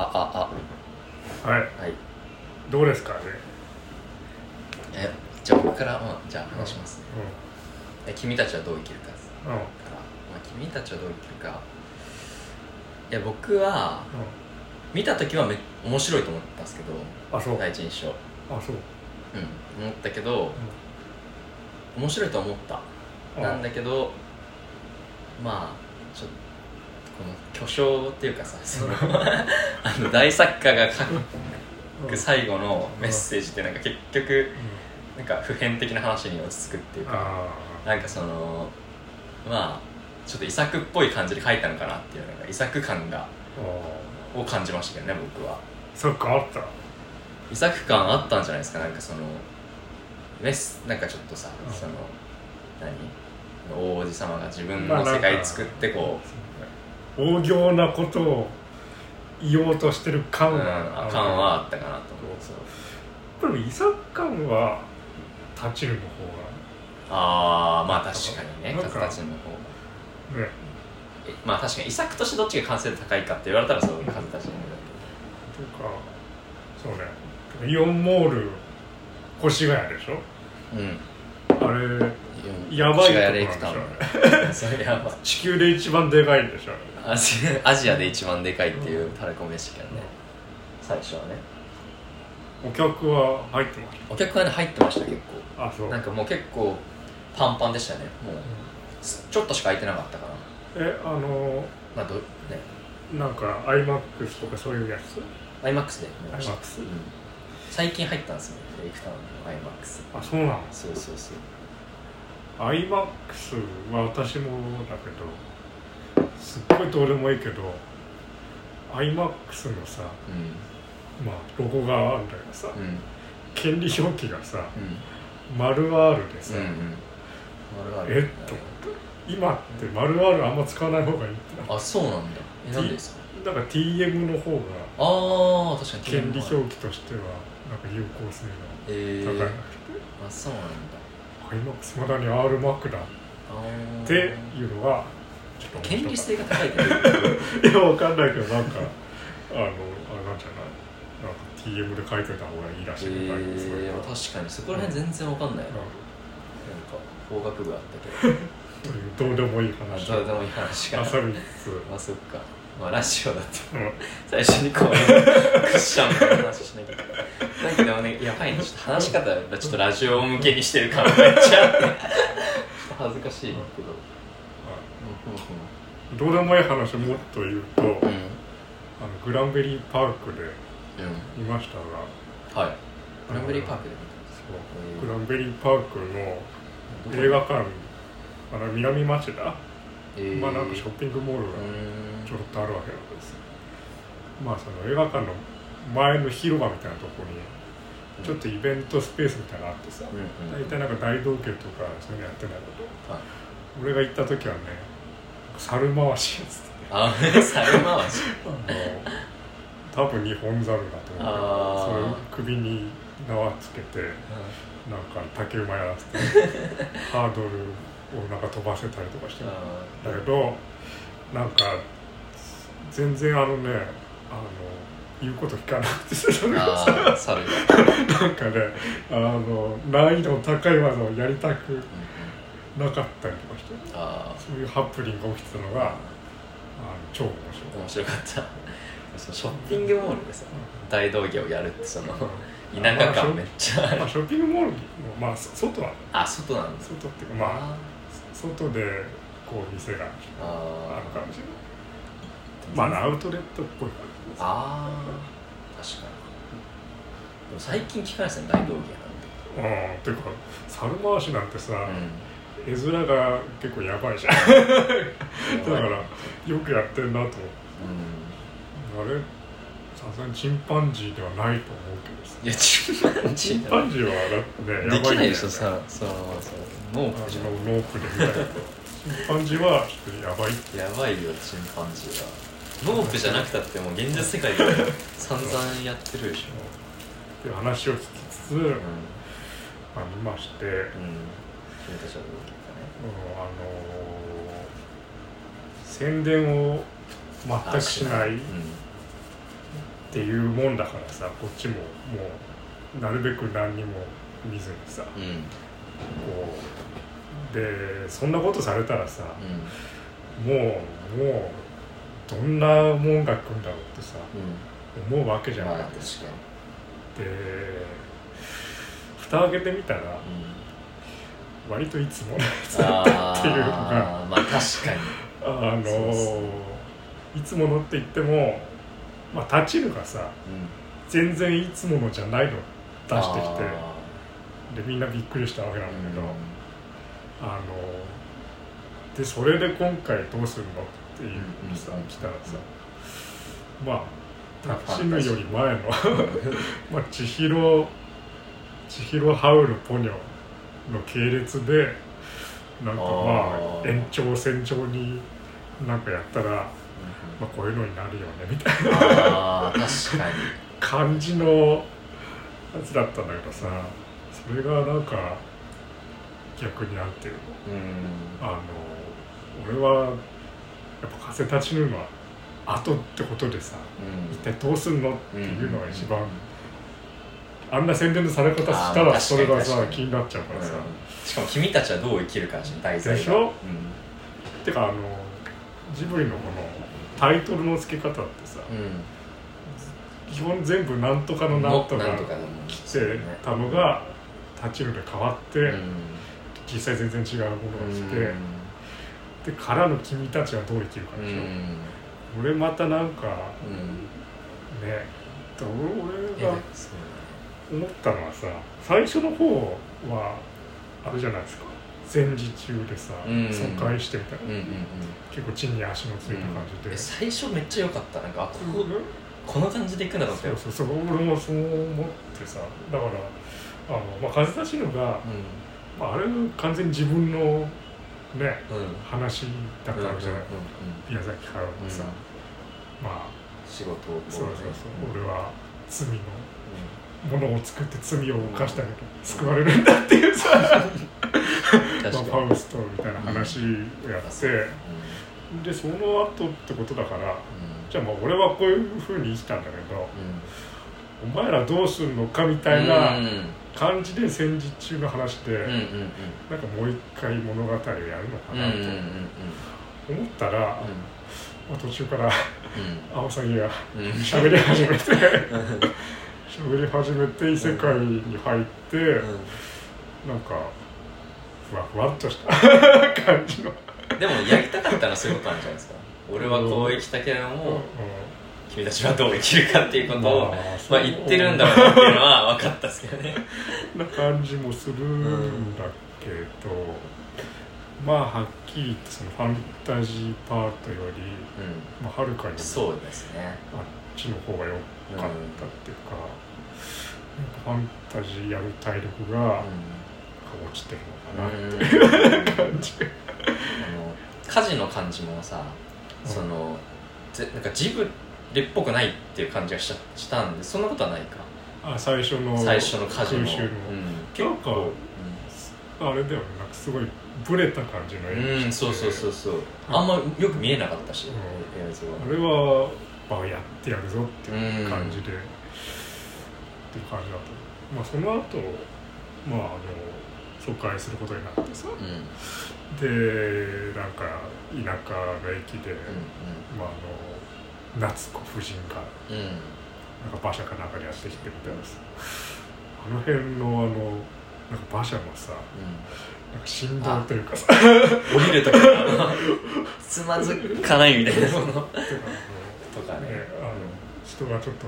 あはい。あはい。どうですかね？えじゃあ僕から、まあ、じゃあ話します。ね、え君たちはどう生きるかです。うん。ら、まあ、君たちはどう生きるか。いや僕は見た時はめ面白いと思ったんですけどあそう。第一印象。あそう。うん。思ったけど面白いと思った。うんなんだけどまあちょっと巨匠っていうかさその あの大作家が書うんく最後のメッセージってなんか結局なんか普遍的な話に落ち着くっていうかあなんかそのまあちょっと遺作っぽい感じで書いたのかなっていうなんか遺作感がを感じましたけどね僕は。そっかあった。遺作感あったんじゃないですかなんかそのメスなんかちょっとさ、うん。その何？大王子様が自分の世界作ってこ大行なことを言おうとしてるう、感うん、はある感はあったかなと思う。そうでも遺作感はタチルの方ああまあ確かにねなんかカズたちの方が。がね。えまあ確かに遺作としてどっちが完成度高いかって言われたらそうカズたちの方だというかそうね。イオンモール越谷でしょ？うん。あれいやばいとこなんでしょ？地球で一番でかいんでしょ？アジア アジアで一番でかいっていうタレコミでしたけどね。最初はね。お客は入ってましお客はね入ってました結たあそう。構なんかもう結構パンパンでしたね。もうすちょっとしか空いてなかったかなえあのまあどね。なんか iMAX とかそういうやつ？iMAX で。見ました iMAX うん。最近入ったんですねレイクタウンの iMAX あそうなの？そうそうそう。iMAX は私もだけどすっごいどうでもいいけど iMAX のさうまあロゴがあるんだけどさ、んうん。権利表記がさうん。丸 R でさ、うんうん。えっと今って丸 R あんま使わない方がいいってなあそうなんだ。えなんでですか？だから TM の方がああ確かに。権利表記としてはなんか有効性えー、が高いなくて、あそうなんだ。iMAX まだに RMAC だっていうのが権利性が高い いやわかんないけどなんかあのあれなんじゃないなんか TM で書いといた方がいいらしといとかそういうえー、の確かに。そこら辺全然わかんないな、なんか法学部あったけど。どうでもいいあ話どうでもいい話か。な遊びつつ、ま あそっか。まあラジオだってうん。最初にこうクッションみたいな話しなきゃ。いけないなんかでもねやばいね。ちょっと話し方がちょっとラジオ向けにしてる感めっちゃあって。ちょっと恥ずかしいけどどうでもいい話もっと言うと、うんうんあのグランベリーパークでうん。見ましたがはい。グランベリーパークでそうグランベリーパークの映画館あの南町田、えー、まあなんかショッピングモールがちょろっとあるわけなんです。よまあその映画館の前の広場みたいなところにちょっとイベントスペースみたいなのあってさ、うんうん大体なんか大道芸とかそういうのやってないことはい。俺が行った時はね猿回しやつってあ猿回し。あの多分日本猿だと思う。それを首に縄つけてなんか竹馬やらせてハードルをなんか飛ばせたりとかしてあだけどなんか全然あのねあの言うこと聞かなくてそれがさなんかねあの難易度の高い技をやりたくなかったりとかしてあそういうハプニングが起きてたのがあの超面あ面白かった。そのショッピングモールでさ大道芸をやるってその白い田舎感めっちゃ。あるまあ、ショッピングモールの、まあ、そ外はあ外なんです外っていうかまあ外でこう店があある感じのまあアウトレットっぽい感じです。あー。確かに。でも最近聞かないですね大道芸なんうん。ていうか猿回しなんてさ、て絵面が結構やばいじゃん。だからよくやってんなと。思ってうん。あれ？さすがにチンパンジーではないと思うけどさ。いやチンパンジチンーパンジーはだってねやばいできないでしょさそうそう。ノープじゃノープで見たけどチンパンジーはちょっとやばいって。んやばいよチンパンジーは。ノープじゃなくたってもう現実世界で散々やってるでしょ。っていう話を聞きつつ、うん。あ、見まして、うん、君たちはどう？あのー宣伝を全くしないうん。っていうもんだからさこっちももうなるべく何にも見ずにさうん。うんこうでそんなことされたらさもうもうどんなもんが来るんだろうってさう思うわけじゃない。確かに。で蓋開けてみたらうん割といつものやつだったっていうのがまあ確かに。あのいつものって言ってもまあ立ちるがさうん全然いつものじゃないの出してきてあでみんなびっくりしたわけなんだーけど、あのでそれで今回どうするのっていうのさ、うん来たらさまあまあタクシムより前のうん。まあ 千尋千尋ハウルポニョの系列でなんかまあ延長線上になんかやったら、まあ、こういうのになるよねみたいな。感じのやつだったんだけどさそれがなんか逆になんていうの？うん。あの俺はやっぱ風立ちぬのは後ってことでさうん。一体どうすんのっていうのが一番あんな宣伝のされ方したらそれがさ気になっちゃうからさ、しかも君たちはどう生きるか題材が。でしょ？うんてかあのジブリのこのタイトルの付け方ってさうん。基本全部なんとかのなんとか来てたのが立ちるで変わって、うん。実際全然違うものが来て、うん。でからの君たちはどう生きるかうでしょ、ん。俺またなんかうん。ね俺いやが思ったのはさ最初の方はあれじゃないですか。戦時中でさ、うん。疎開してみた。いな、うんうんうん。結構地に足のついた感じで、え最初めっちゃ良かった。なんかあここうん。この感じで行くんだと思ったよ。そうそうそう。俺もそう思ってさ。だからあの、まあ、風立ちぬが、まあ、あれ完全に自分のねうん。うん話だったわけじゃない、うんうん宮崎駿のさ、うん。まあ仕事をこそうそうそう、うん俺は罪のうものを作って罪を犯したけど、救われるんだっていうさ、んまあ、確ファウストみたいな話をやって、うでその後ってことだからん。じゃあまあ俺はこういうふうに生きたんだけどうん。お前らどうすんのかみたいうんなうん。感じで戦時中の話で、うなんかもう一回物語をやるのかなと思ったら、まあ、途中からアオサギがうんうん。喋り始めて 喋り始めて異世界に入って、なんかふわふわっとした。感じの、でもやりたかったのはそういうことなんじゃないですか。俺はこう生きたけれども君たちはどう生きるかっていうことをまあ言ってるんだろうなっていうのは分かったっすけどね。な感じもするんだけど、まあはっきり言ってそのファンタジーパートより、うまあ、はるかにんそうですね。あっちの方が良かったっていうか、なん。かファンタジーやる体力が落ちてるのかなって。感じ、あの家事の感じもさそのぜなんかジブリっぽくないっていう感じがししたんでそんなことはないか。あ最初の最初の家事の。うん、結構。あれだよね。なんかすごいブレた感じのうん、演出うん、そうそうそうそう。あんまよく見えなかったし、うん。映像は。あれは、まあ、やってやるぞっていう感じで、っていう感じだったまあその後まああの疎開することになってさ。うん。うんでなんか田舎の駅で、うまあ、あの夏子夫人がんうん。なんか馬車かなんかでやってきてみたいなさ。あの辺のあのなんか馬車のさなんか振動というかさ。降りるときは つまずかないみたいなもの。とかとかね。ねあの人がちょっと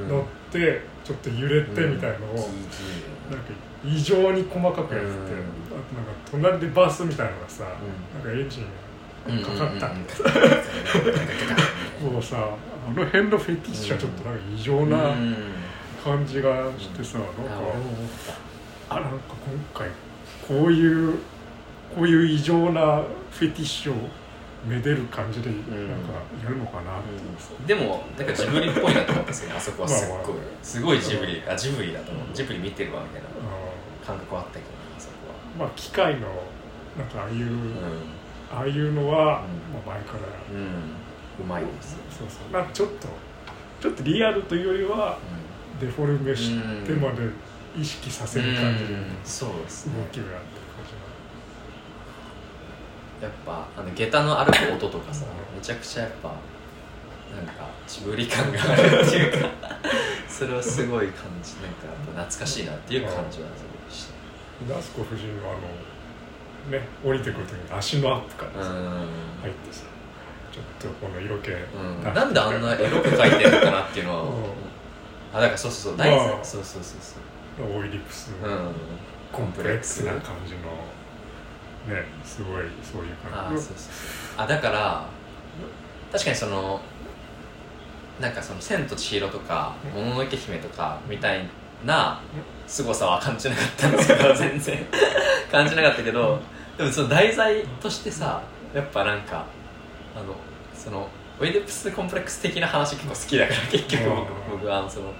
うん。乗ってちょっと揺れてみたいのを、うん。なんか異常に細かくやってて、うん。あとなんか隣でバスみたいなのがさ、うなんかエンジうんンかかった。みたいな、もうさあの辺のフェティッシュはちょっとなんか異常うんなうん感じがしてさ、あなんかあなんか今回こういうこういう異常なフェティッシュをめでる感じでなんかやるのかなっていうさ、でもなんかジブリっぽいなと思ったんですよね。あそこはすっごい。まあまあ。すごいジブリ。あジブリだと思う。ジブリ見てるわみたいな。あ感覚はあったけどねあそこは。まあ機械のなんかああいう、うああいうのは、うん。まあ、前からんうん。うまいです。そうそう。なんかちょっとちょっとリアルというよりはデフォルメしてまで意識させる感じでうん。そうですね。動きをやってやっぱあの下駄の歩く音とかさうんめちゃくちゃやっぱなんかジブリ感があるっていうか それはすごい感じなんかやっぱ懐かしいなっていう感じはすごいして。がダスコ夫人のあのね降りてくる時に足のアップから入ってさちょっとこの色気。うん、なんであんなエロく描いてるのかなっていうのは、うん。あだからそうそうそうまあ。大事そうそうそうそう。オイリプスうん。コンプレックスな感じのねすごいそういうあ感じあだから確かにそのなんかその「千と千尋」とか「もののけ姫」とかみたいな凄さは感じなかったんですけど 全然。感じなかったけどでもその題材としてさやっぱなんかあのそのオイディプスコンプレックス的な話結構好きだから結局うん。僕僕はその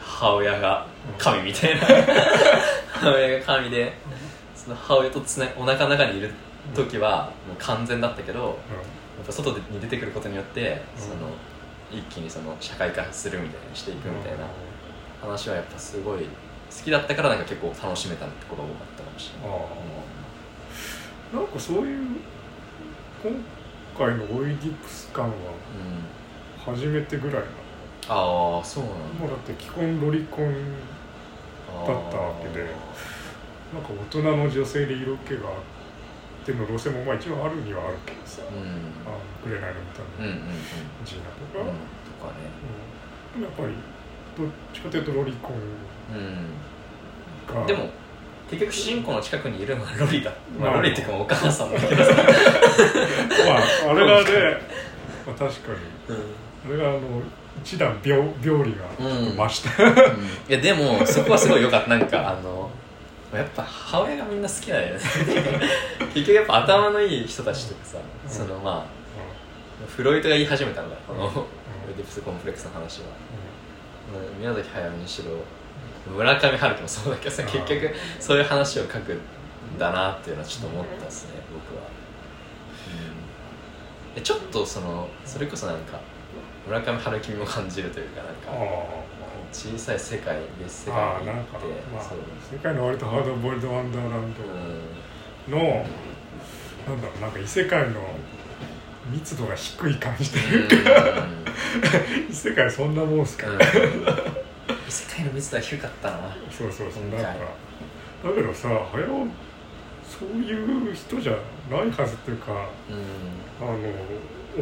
母親が神みたいな。母親が神でその母親とつなお腹の中にいる時はもう完全だったけどやっぱ外に出てくることによってうん。その一気にその社会化するみたいにしていくみたいな話はやっぱすごい好きだったからなんか結構楽しめたってことが多かったかもしれない。あなんかそういう今回のオイディプス感はうん、初めてぐらいなああそうなんもうだって既婚ロリコンだだったわけでなんか大人の女性で色気があっての路線もまあ一応あるにはあるけどさ「うん。あのくれないのみたいなうんうんうん。うんジーナとか、とかね。うん。やっぱりどっちかというとロリコンがうん。でも結局主人公の近くにいるのはロリだ、まあ、まあロリっていうかお母さんだけどさ、まああれがね、まあ、確かに。あれがあの一段病病理が増した、いやでもそこはすごい良かった。なんかあのやっぱ母親がみんな好きなんだよね。結局やっぱ頭のいい人たちとかさ、うん。そのまあフロイトが言い始めたんだこの、オ イディプスコンプレックスの話は。うん。宮崎駿にしろ村上春樹もそうだけどさ結局そういう話を書くんだなっていうのはちょっと思ったですね僕は、うん、えちょっとそのそれこそなんか村上春樹も感じるというかなんかあ小さい世界別世ああ界に行ってまあ世界の割とハードボイルド・ワンダーランドうの、なんだろうなんか異世界の密度が低い感じとんいうか、異世界そんなもんすか、うん。うん異世界の密度は低かったな。そうそうそうなんかだけどさ早尾そういう人じゃないはずっていうかうん。あの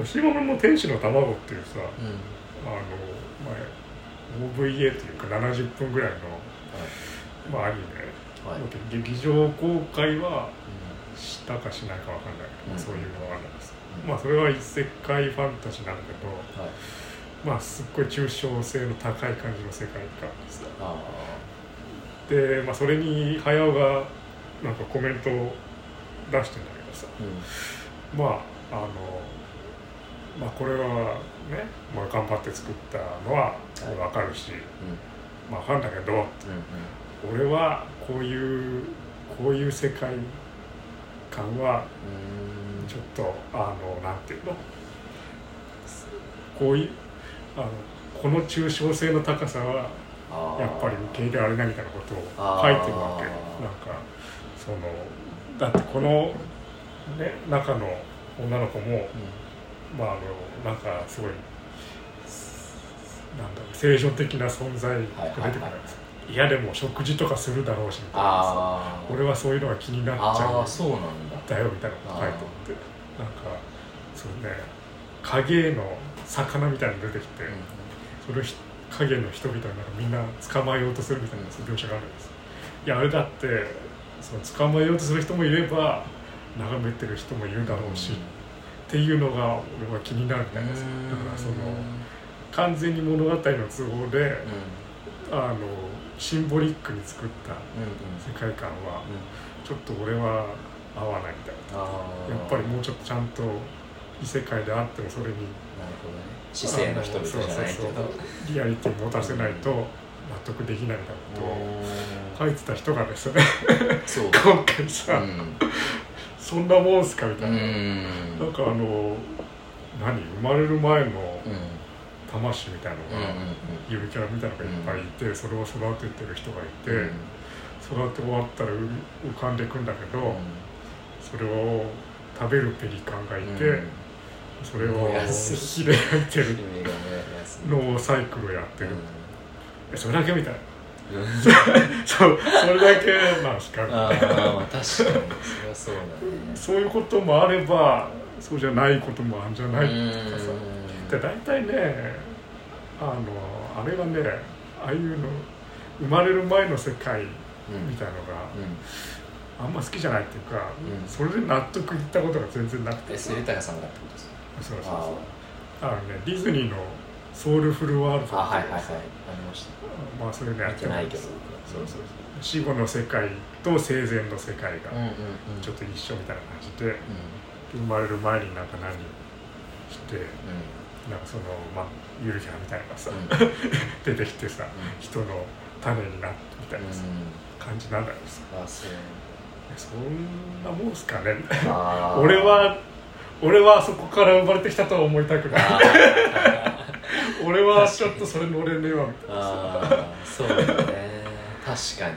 押し物の天使の卵っていうさうん。あの前 OVA というか70分ぐらいの、まあ、アニメ。はい、はい劇場公開はしたかしないかわかんないけど、うん。そういうのがあるんです、うん。まあそれは異世界ファンタジーなんだけどはい。まあすっごい抽象性の高い感じの世界観ですあで、まあ、それに早尾がなんかコメントを出してんだけどさ。あうん。まああのまあこれはね、まあ、頑張って作ったのははい。わかるし、うん。まあわかんだけどうん俺はこういうこういう世界観はうん。ちょっとあのなんていうの？こういうあのこの抽象性の高さはやっぱり受け入れられないみたいなことを書いてるわけ。なんかそのだってこの、ね、中の女の子も、まああのなんかすごいなんだろう正常的な存在が出てくるわけです嫌でも食事とかするだろうしみたいな。俺はそういうのが気になっちゃう。そうなんだ。だよみたいなこと書いてあって。なんかそうね。影の魚みたいなの出てきて、それをひ影の人々がなんかみんな捕まえようとするみたいな描写があるんです。いやあれだってその捕まえようとする人もいれば眺めてる人もいるだろうし、っていうのが俺は気になるみたいですだからその完全に物語の都合であのシンボリックに作った世界観はちょっと俺は合わないみたいな。やっぱりもうちょっとちゃんと異世界であってもそれに知性の人々じゃなリアリティ持たせないと納得できないみたいなことをう書いてた人がですね。今回さ、うんそんなもんすかみたういな、ん。なんかあの何生まれる前のうん。魂みたいのが、ゆるキャラみたいなのがいっぱいいて、それを育ててる人がいて、育て終わったら浮かんでいくんだけど、それを食べるペリカンがいて、それを火で焼いてる のをサイクルをやってる、それだけみたいな。そうそれだけまあしか？ああ確かにそれはそうだね。そういうこともあればそうじゃないこともあるんじゃないとかさ。で大体ねあのあれはねああいうの生まれる前の世界みたいのが、あんま好きじゃないっていうか、うん。それで納得いったことが全然なくて。えそれ豊さんがってことですか？そうそうそう。あのねディズニーの「ソウルフルワールド」あはいはいはい。ありました。まあそれねや見てないけど。そうそう死後の世界と生前の世界がうんうんうんちょっと一緒みたいな感じで、う生まれる前になんか何してんなんかそのまあゆるキャラみたいなのがさ、うん。出てきてさ、ん。人の種になってみたいなさ、感じなんだけどさあそう。そんなもんすかね。俺は俺はそこから生まれてきたとは思いたくない。あ 俺はちょっとそれ乗れねえわみたいなさあーそうだね。確かに。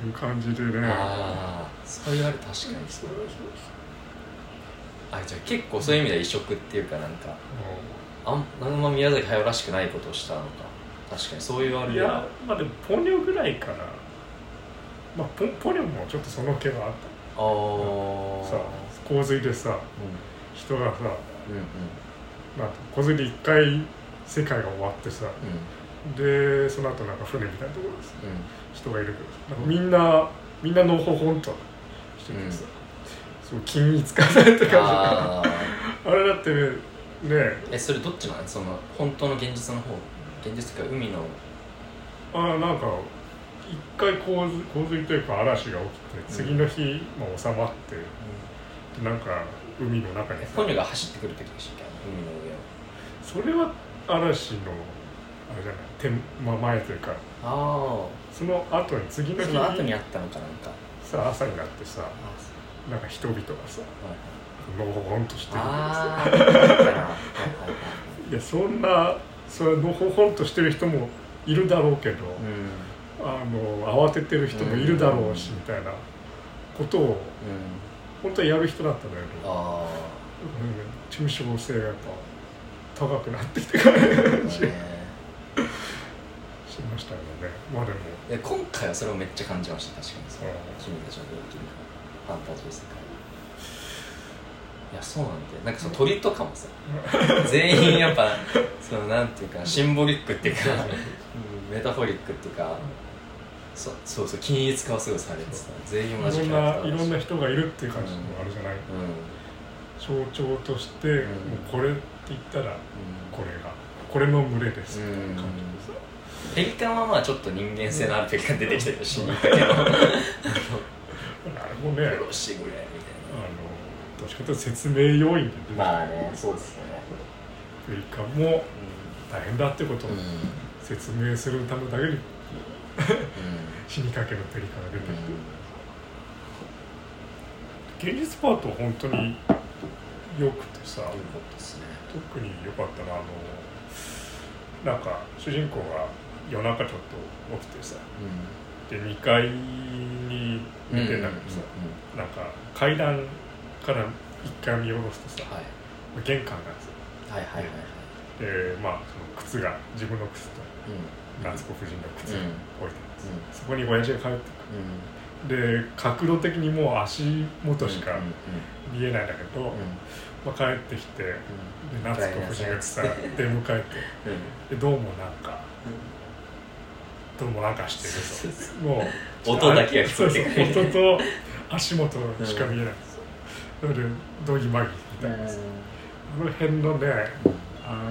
という感じでね。ああそう言われ確かにそうそうあじゃあ結構そういう意味では異色っていうかなんかそあんあんま宮崎駿らしくないことをしたのか。確かにそう言われるういやまあでもポニョぐらいからまあポポニョもちょっとその気はあっああたさ洪水でさう人がさんうんうん。なんか洪水で一回世界が終わってさうん。でその後なんか船みたいなところです。うん。人がいるけどなんかみんなみんなのほほんとしててさ、そう均一化されて感じ。あ あれだってねえそれどっちなの？その本当の現実の方？現実っていうか海の。あなんか一回洪水洪水というか嵐が起きて次の日、まあ、収まってなんか海の中にえポニョが走ってくる時でしたっけ？海の上を。それは嵐のあれじゃない天、まあ、前というかあその後に次の日あその後にあったのかなんか。さ朝になってさあなんか人々がさはいのほほんとしてるやそんなそれのほほんとしてる人もいるだろうけど、うん。あの慌ててる人もいるだろうし、うんみたいなことをうん。本当はやる人だったんだけど、あうん、抽象性がやっぱ高くなってきてからあしねましたよね。まあでも。で今回はそれをめっちゃ感じました確かに。そ君たちのどう生きるかファンタジー世界。いやそうなんだよ。なんかその鳥とかもさ 全員やっぱそのなんていうかシンボリックっていうかうんメタフォリックっていうかそそうそう均一化はすごいされてさ全員同じいろんキャラクターだし。ないろんな人がいるっていう感じもあるじゃない、うん。象徴として、ん。もうこれ言ったらうん。これがこれの群れです。ってうん。いう感じでさ、ペリカンはまあちょっと人間性のあるペリカン出てきたけど死にかけのあれもねあの殺してくれみたいどっちかというと説明要因で出てくるなまあねそうですよね。ペリカンも大変だってことをうん。説明するためだけにうん。死にかけのペリカンが出てきて、現実パートは本当に良くてさよかったですね特に良かったのはあのなんか主人公が夜中ちょっと起きてさで2階に寝てんだけどさ、なんか階段から1階見下ろすとさはい。玄関がさ。はいはいはいはい。でまあその靴が自分の靴とうん。夏子夫人の靴うん。置いてあうん。そこに親父が帰ってくるで角度的にもう足元しか見えないんだけど、うん。うんまあ、帰ってきてで夏子夫人がさ出迎えてでどうもなんかどうもなんかしてるともう音だけが聞こえてくる。そうそう音と足元しか見えないんですよ、それでどぎまぎみたいなさあの辺のねあの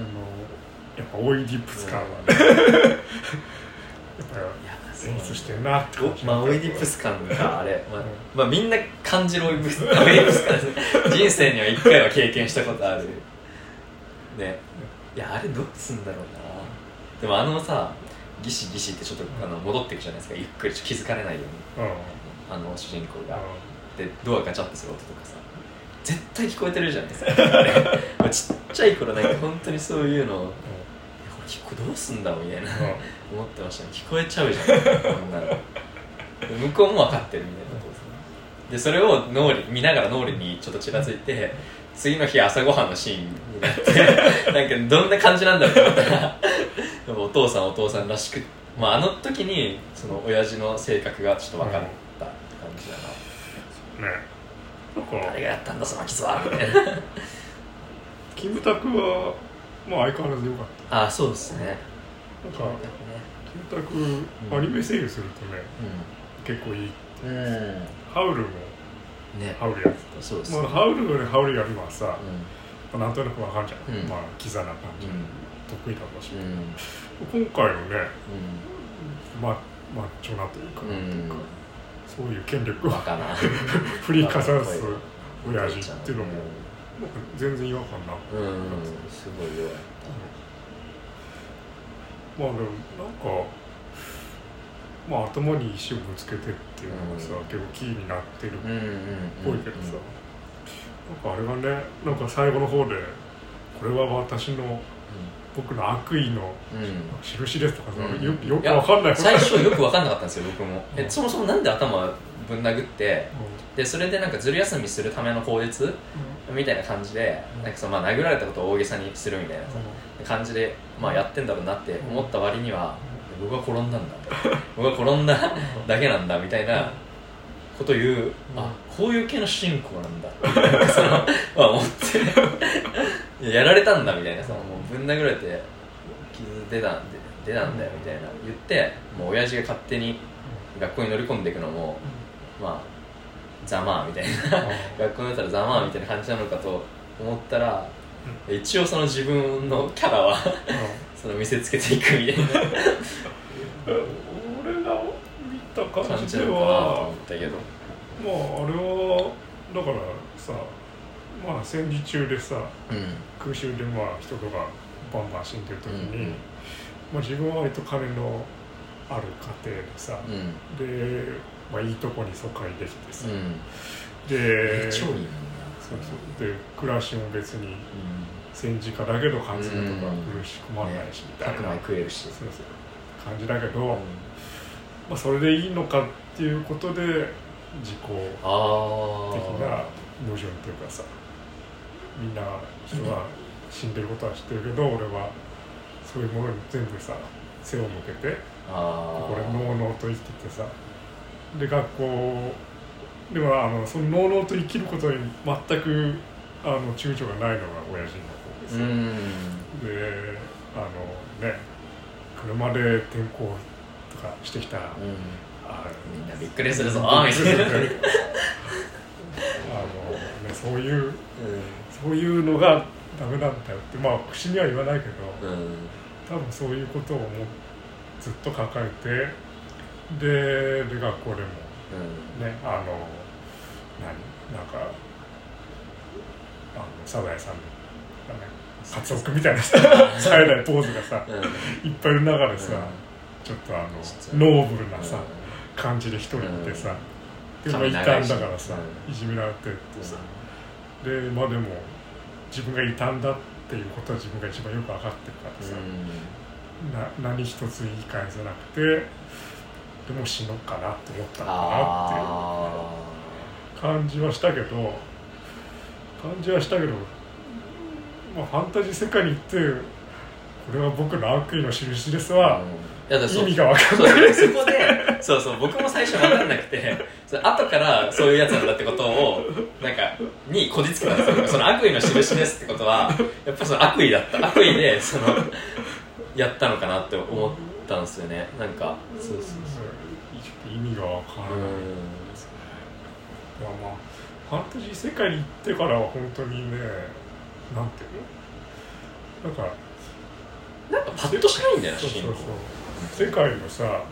やっぱオイディプス感はね、やっぱ 演出してんなってまあオイディプス感があれ、まあまあ、みんな感じるオイディプス感ですね人生には一回は経験したことある。ね。いやあれどうすんだろうな。でもあのさギシギシってちょっとあの戻っていくじゃないですか。ゆっくり気づかれないように。うん。あの主人公が。うでドアガチャッとする音とかさ。絶対聞こえてるじゃないですか。ちっちゃい頃なんか本当にそういうのん。本聞こえどうすんだろうみたいな。うん。思ってましたね。聞こえちゃうじゃん。こんなの。向こうも分かってるみたいなことですね。でそれを脳裏見ながら脳裏にちょっとちらついて次の日朝ごはんのシーンになって なんかどんな感じなんだろうと思ったらお父さんお父さんらしく、まあ、あの時にその親父の性格がちょっと分かった感じだな、ね。誰がやったんだその傷は。みたいなキムタクはまあ相変わらず良かっあそうですね。たなんかキムタクアニメ声優するとねう結構いいんうん。ハウルもね。ハウルやってそうですた、まあ、ハウルよりハウルやりはさ、うまあなんとなくわかんじゃん、うん。まあキザな感じ、得意だろうし、うん。今回のねうまあマッチョなというか、そういう権力を 振りかざす親父っていうのも全然違和感なく。うんすごい弱い。まあでもなんかまあ頭に石をぶつけてっていうのがさ、うん。結構キーになってるっうんうんぽいけどさ、なんかあれがねなんか最後の方でこれは私の僕の悪意のうん。印ですとかさ、うん。よよくわかんない。最初よく分かんなかったんですよ僕も。えうんそもそもなんで頭ぶん殴ってうでそれでなんかずる休みするための口実みたいな感じでうん。なんかそのまあ殴られたことを大げさにするみたいなさ感じでまあやってんだろうなって思った割には僕は転んだんだ。僕は転んだだけなんだみたいなこと言うあこういう系の主人公なんだそのまあ思って。やられたんだみたいなさもうぶん殴られて傷出たんで出たんだよみたいな言ってもう親父が勝手に学校に乗り込んでいくのもまあざまあみたいな。学校になったらざまあみたいな感じなのかと思ったら一応その自分のキャラはその見せつけていくみたいな。俺が見た感感じでじなのかなとは思ったけど。まああれはだからさまあ戦時中でさうん。空襲でまあ人とかバンバン死んでる時に、うん。まあ、自分は割と金のある家庭でさ、うん。で、まあ、いいとこに疎開できてさ、うん。で超いいそうそう。で暮らしも別にう戦時下だけど活動とかうん苦しくまんないしみんたいな、白米食えるし。そうそう。感じだけど、うん。まあ、それでいいのかっていうことで自己的あなあ矛盾っていうかさみんな人が死んでることは知ってるけど俺はそういうものに全部さ背を向けてあこれのうのうと生きててさで学校でもあのそののうのうと生きることに全くあの躊躇がないのが親父の方でうさ、ん。であのね車で転校とかしてきた、うん。あみんなびっくりするぞ。あみたい。なあの、ね、そういうそういうのがダメなんだよってまあ口には言わないけど多分そういうことをもうずっと抱えてでで学校でもねあの何なんかあのサザエさんのねカツオ君みたいなさ冴えないポーズがさうん。いっぱいいる中でさ、うん。ちょっとあのノーブルなさ、感じで一人いてさ、でもいたんだからさ、うんいじめられてってさ、でまあでも自分がいたんだっていうことは自分が一番よく分かってるからさ、な何一つ言い返せなくてでも死のうかなって思ったのかあなっていう感じはしたけど感じはしたけど、まあ、ファンタジー世界に行ってこれは僕の悪意の印ですあは、いやだからそう意味が分かんそうない。そ こでそうそう僕も最初分かんなくてそれ後からそういうやつなんだってことをなんかにこじつけたんですよ。その悪意の印ですってことはやっぱその悪意だった。悪意でそのやったのかなって思ったんですよね。なんかそうそう意味が分からない、いやまあファンタジー世界に行ってからは本当にねなんていうのなんかなんかパッとしないんだよそうそうそう世界のさなんか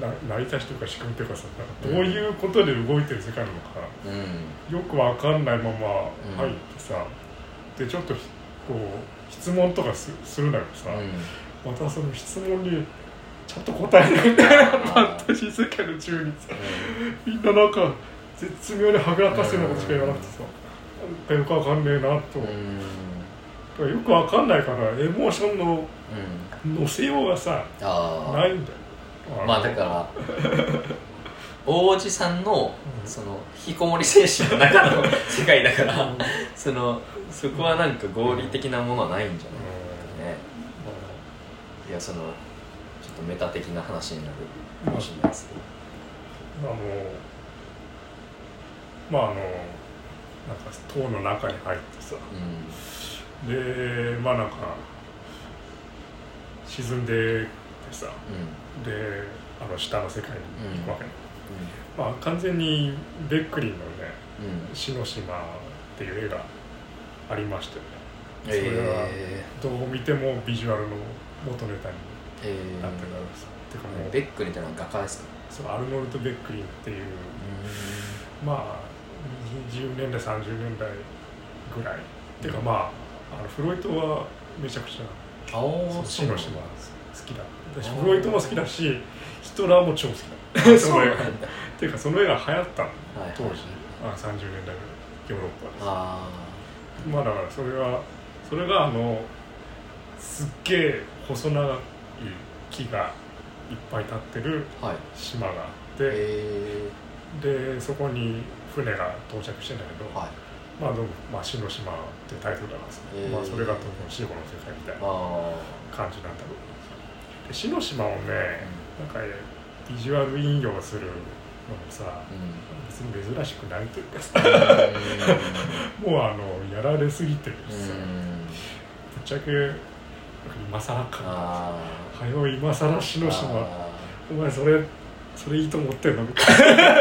な成り立ちとか仕組みとかさなんかどういうことで動いてる世界なのか、うんよくわかんないまま入ってさ、でちょっとこう質問とかすするんだけどさ、またその質問にちゃんと答えないみたいなファンタジー世界の中にさみんななんか絶妙にはぐらかすようなことしか言わなくてさ、なんかよくわかんねえなとう。ん。うんよくわかんないからエモーションのうん。乗せようがさあないんだよ。あまあだから王子さんのうん。その引きこもり精神の中の世界だからうん。そのそこはなんか合理的なものはないんじゃないね。いやそのとメタ的な話になるかもしれないですけどあのまああのなんか塔の中に入ってさ。うん。でまあなんか沈んでさ。うん。であの下の世界に行くわけね、うまあ完全にベックリンのねん。うん「篠島」っていう絵がありましてね。それはえどう見てもビジュアルの元ネタにー、えー。なってたんですてかもうベックリってのは画家ですかそうアルノルト・ベックリンっていうまあ20年代30年代ぐらいっていうかまああのフロイトはめちゃくちゃあおそうーシノシマ好きだ私フロイトも好きだしヒトラーも超好きだ その絵がっていうかその絵が流行ったの。はい当時。あ30年代ぐらいヨーロッパです。あまあだからそれはそれがあのすっげえ細長い木がいっぱい立ってる島があって、えでそこに船が到着してんだけど、ー、はい。まあどうも「まあ、死の島」っていうタイトルだからさ、へー。まあ、それが多分死後の世界みたいなあ感じなんだろうで死の島をねなんかねビジュアル引用するのもさあうん。別に珍しくないというかさう もうあのやられすぎてるしさ、ぶっんちゃけ今更か。あはよ今更死ーの島。あお前それそれいいと思ってんの？みたいなー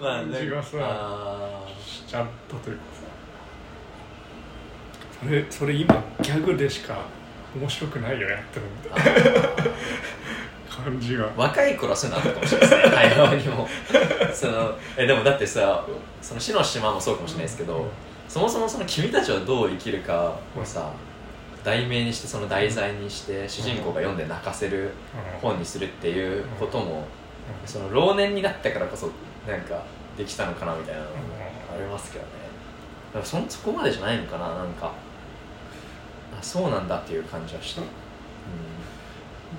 まあ感じがさあしちゃったというかさ。それそれ今ギャグでしか面白くないよやってるみたいな感じが。若い頃はそういうのあったかもしれない。ですね会話にも。そのえでもだってさその死の島もそうかもしれないですけど、そもそもその君たちはどう生きるかをさ題名にしてその題材にして主人公が読んで泣かせる本にするっていうこともその老年になったからこそなんかできたのかなみたいなのもありますけどね。だからそそこまでじゃないのかななんか。あそうなんだっていう感じはした、う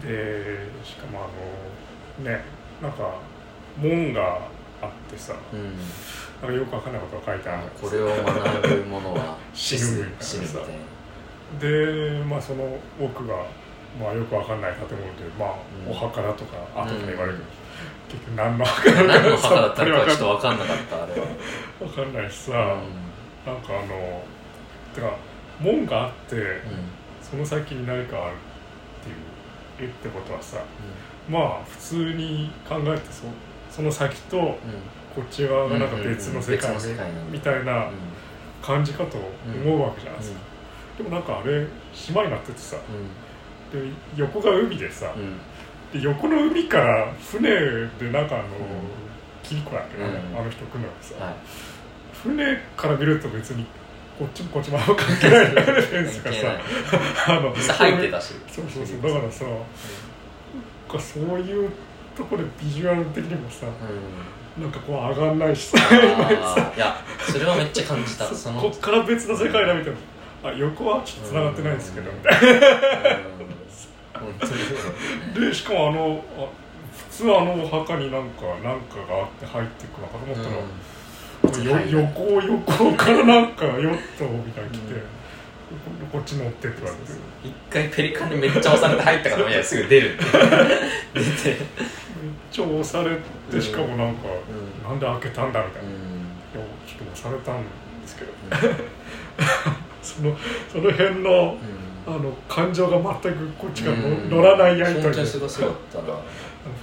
でしかもあのねなんか門があってさんうん。なんかよくわかんないことが書いてあるこれを学ぶ者は 死ぬみたいなさ。死ぬみたいなでまあその奥がまあよくわかんない建物でまあ、うん。お墓だとか後から言われる。けど、うん。結局何の墓だ何の墓だったのかちょっと分かんなかったあれは、わかんないしさ、うん。なんかあのてか門があって、うん。その先に何かあるっていう絵ってことはさまあ普通に考えてそその先とこうっち側がなんか別の世界,、みたいなん。感じかと思うわけじゃないですか、でもなんかあれ島になっててさで横が海でさ、うん。うんで横の海から船でなんかあの、キリコやっけな、うん。あの人来るのがさ、はい。船から見ると別にこっちもこっちもあんま関係ないフェンスがさ あの入ってたし。そうそうそうだからさなんかそういうところでビジュアル的にもさうん。なんかこう上がんないしさ いやそれはめっちゃ感じたそのそこっから別の世界だみたいなあ横はちょっと繋がってないんですけど。みたいなでしかもあのあ普通あのお墓になんかなんかがあって入っていくのかと思ったら、よ横横からなんかヨットみたいに来て、うん。こっち乗ってって言われて。一回ペリカンにめっちゃ押されて入ったからいやすぐ出るって。出て。めっちゃ押されてしかもなんか、うん。なんで開けたんだみたいな、いうん。やちょっと押されたんですけどそのその辺のあの感情が全くこっちが乗,、うん。乗らないやりと本りす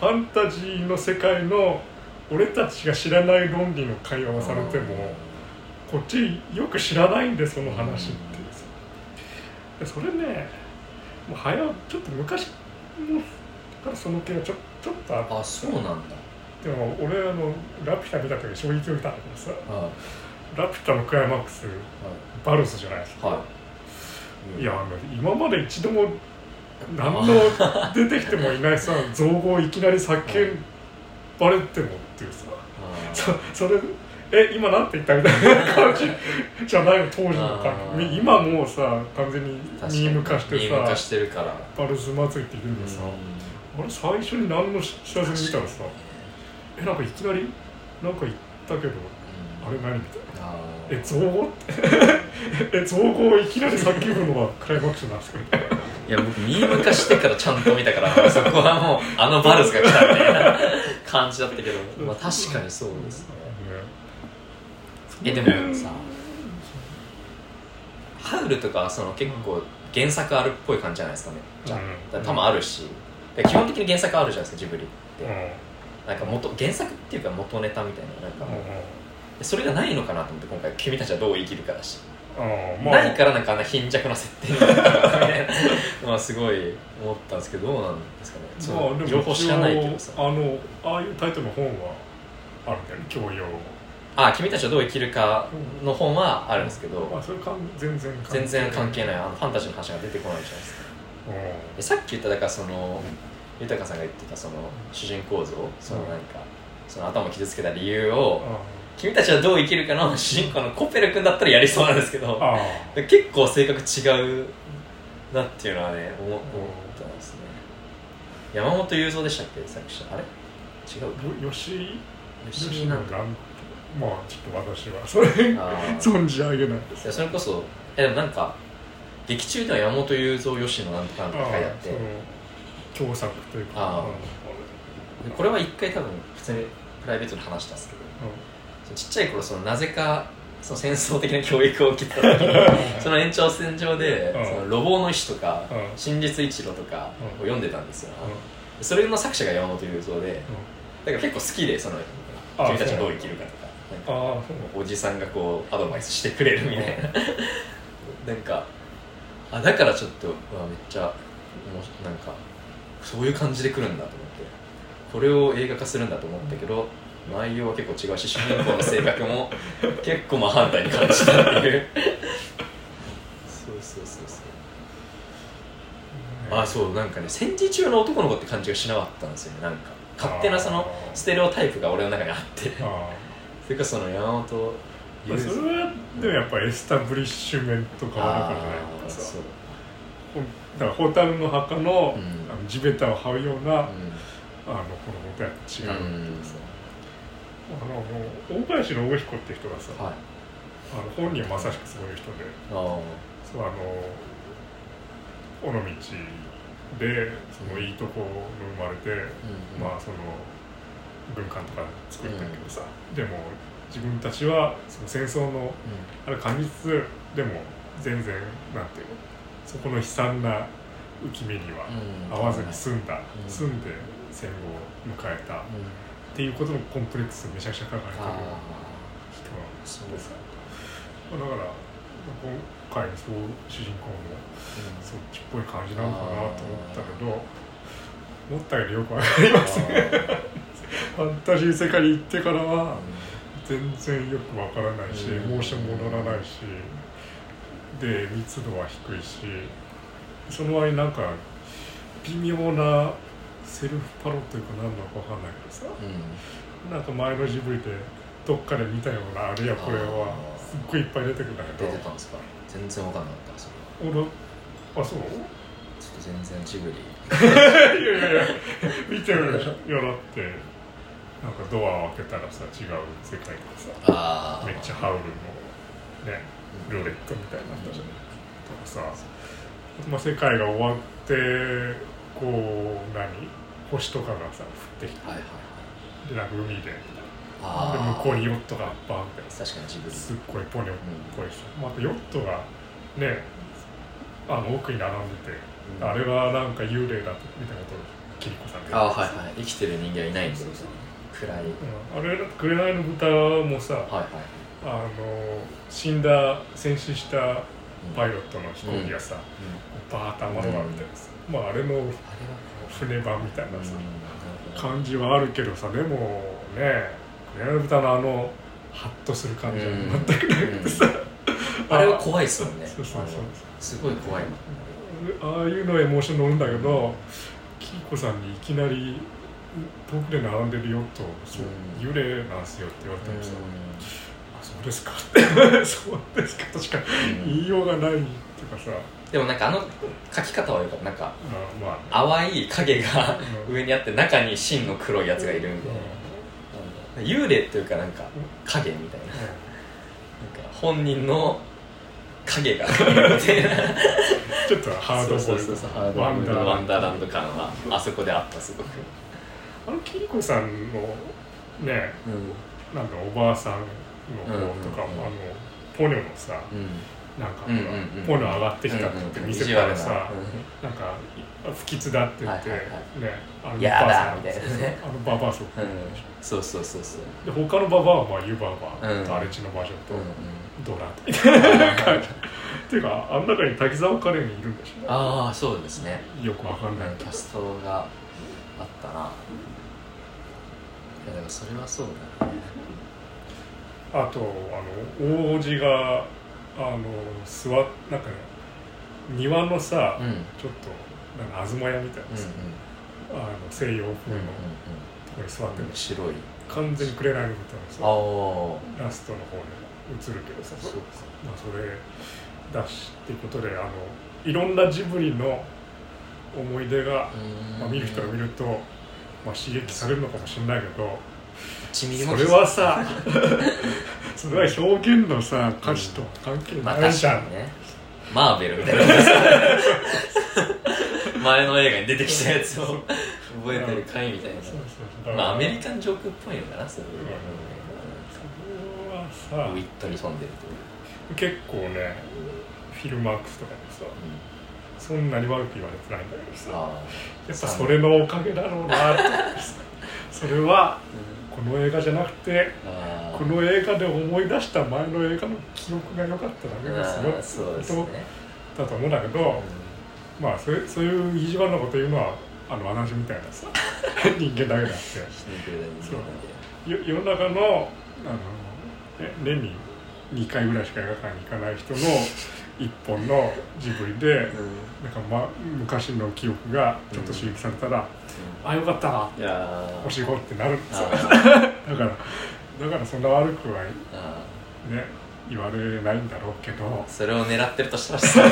ファンタジーの世界の俺たちが知らない論理の会話をされてもこっちよく知らないんでその話ってそれねもう早ちょっと昔もからその気がちょちょっとあってあそうなんだ。でも俺あのラピュタ見た時衝撃を受けたんだけどさ。はラピュタのクライマックスいバルスじゃないですか、はい。いやあの今まで一度も何の出てきてもいないさ 造語をいきなり叫ばれてもっていうさ。あそそれえ今なんて言ったみたいな感じ じゃないの当時の今もうさ完全に確かに。ミーム化してさしてるから。パルス祭りって言うけどさ、あれ最初に何の知らずに見たらさえなんかいきなりなんか言ったけどあれ何みたいな。あえ造語って え造語をいきなり叫ぶのはクライマックスなんですかいや僕ミーム化してからちゃんと見たからそこはもうあのバルスが来たみたいな感じだったけど、まあ、確かにそうですね。えでもさハウルとかはその結構原作あるっぽい感じじゃないですかね。じゃあうん多分あるし。で基本的に原作あるじゃないですかジブリって、うん。なんか元原作っていうか元ネタみたいななんかもう、うんでそれがないのかなと思って今回君たちはどう生きるかだし、うんまないからなんかあんな貧弱な設定になったみたい。な まあすごい思ったんですけどどうなんですかね。まあ情報知らないけどさ。あのああいうタイトルの本はあるんだよね教養。あ君たちはどう生きるかの本はあるんですけど、まあそれかん全然関係全然関係ない。あのファンタジーの話が出てこないじゃないですか。うでさっき言っただからその豊さんが言ってたその主人公像そのうんなんかその頭を傷つけた理由をん君たちはどう生きるかの主人公のコペル君だったらやりそうなんですけど結構性格違うなっていうのはね思思ったんですね。山本雄三でしたっけ？作者。あれ？違うか。よ吉吉井なんかまあちょっと私はそれ存じ上げないです。いやそれこそえでもなんか劇中では山本雄三吉野なんとかなんとか書いてあって。共作というか。これは一回多分普通にプライベートで話したんですけどちっちゃい頃そのなぜかその戦争的な教育を受けてた時にその延長線上でうん。その路傍の石とかうん。真実一路とかうん。を読んでたんですよ。うん。それの作者が山本雄三でだから結構好きでそのあ君たちはどう生きるかとか。なんかおじさんがこうアドバイスしてくれるみたいな。なんかあだからちょっとうわめっちゃもうなんかそういう感じで来るんだと思って。これを映画化するんだと思ったけど内容は結構違うし主人公の性格も結構真反対に感じたっていう。そうそうそうそう。あそうなんかね戦時中の男の子って感じがしなかったんですよねなんか。勝手なそのステレオタイプが俺の中にあって。あそれかその山本あまあそれはでもやっぱエスタブリッシュメントが悪くないあーさそう。ほんだから蛍の墓の,、うん。あの地べたを這うような、うあの子供とやっぱ違うっていうさ、あの大林信彦って人がさ、んはい。あの本人はまさしくそういう人であそうあの尾道でそのいいところ生まれて、うん。まあその軍艦とか作ったけどさ、でも自分たちはその戦争のある過密でも全然なんていうのそこの悲惨な浮き目にはうん。合わずに済んだ、うん。済んで戦後を迎えた。っうんていうことのコンプレックスめちゃくちゃ書かれてるあ人は。あそうでさだから今回のそう主人公もそっちっぽい感じなのかなと思ったけど思ったよりよくわかりません。ファンタジー世界に行ってからは全然よくわからないし、うん。エモーションも乗らないしで密度は低いしその割になんか微妙なセルフパロというか何なのかわかんないけどさ。うん。なんか前のジブリでどっかで見たようなあるいはこれはすっごいいっぱい出てくるんだけど。出てたんですか？全然わかんなかったそれ。俺あそう？ちょっと全然ジブリ。いやいやいや見てるよなって。なんかドアを開けたらさ違う世界とかさああめっちゃハウルのねルーレットみたいになったじゃないとかさ、まあ、世界が終わってこう何？星とかがさ降ってきてはいはいはい。でなんか海でで向こうにヨットがバーンって。確かにジブリすっごいポニョっこいさ、またヨットがねあの奥に並んでて、うん。あれはなんか幽霊だとみたいなことをキリコさんがああはいはい。生きてる人間はいないんですよ暗い。うん。あれ「紅の豚」もさはいはい。あの死んだ戦死したパイロットの飛行機がさ、うんバーッと天の川みたいなさ、まああれの船版みたいなさ、うん感じはあるけどさでもね紅の豚のあのハッとする感じはうん全くなくてさ、あれは怖いっすもんね。そうそうそうすごい怖いああいうのエモーション乗るんだけどキリコさんにいきなり遠くで並んでるよと幽霊なんすよって言われたんですよ、うあそうですか？そうですかとしかん。言いようがないっていうかさ、でもなんかあの描き方はよかった。なんかまあまあ淡い影がうん。上にあって中に真の黒いやつがいるみたいな幽霊っていうかなんか影みたいな。なんか本人の影が。ちょっとハードボルワンダーワンダーランド感はあそこであったすごく、あのキリコさんのねなんかおばあさんの子とかも、うんうんうん。あのポニョのさうん。なんかうんうんうん。ポニョ上がってきたって見せたらさ、うんうん。なんか不吉だって言って、はいはいはい。ねあのやだお母さんみたいなね。あのババアそっくりうん。そうそうそうそう。で他のババアはまあユババ、うんとアレチの魔女と、うんうん。ドラみたいな感じっていうかあの中に滝沢カレンいるんでしょ？ああそうですね。よくわかんない。キャストがあったな。いやだからそれはそうだねあとあの王子があの座っなんかね庭のさ、うん。うんちょっとなんか東屋みたいなさ、あの西洋風のところに座ってる。うん白い。完全に紅の豚のああさラストの方に映るけどさ。そまあ、それだしっていうことであのいろんなジブリの思い出が、まあ、見る人が見ると、まあ、刺激されるのかもしれないけど1ミリも。それはさ それは表現のさ歌詞と関係まあないじゃん、確かにね。マーベルみたいな。前の映画に出てきたやつを覚えてる回みたいな。そうそうそう。まあアメリカンジョークっぽいのかなそれはさウィットに富んでるという。結構ねフィルマークスとかでさそんなに悪く言われてないんだけどさあやっぱそれのおかげだろうなって。それはこの映画じゃなくてあこの映画で思い出した前の映画の記憶が良かっただけですよ。そうですね。だと思うんだけど、まあそういうそういう意地悪なこと言うのはあの私みたいなさ 人間だけだって世の中のあのえ年に2回ぐらいしか映画館に行かない人の一本のジブリで、なんか、ま、昔の記憶がちょっと刺激されたら、あよかったなお仕事ってなるんですよ。あ だからだからそんな悪くはあね言われないんだろうけど。ーそれを狙ってるとしたらそうい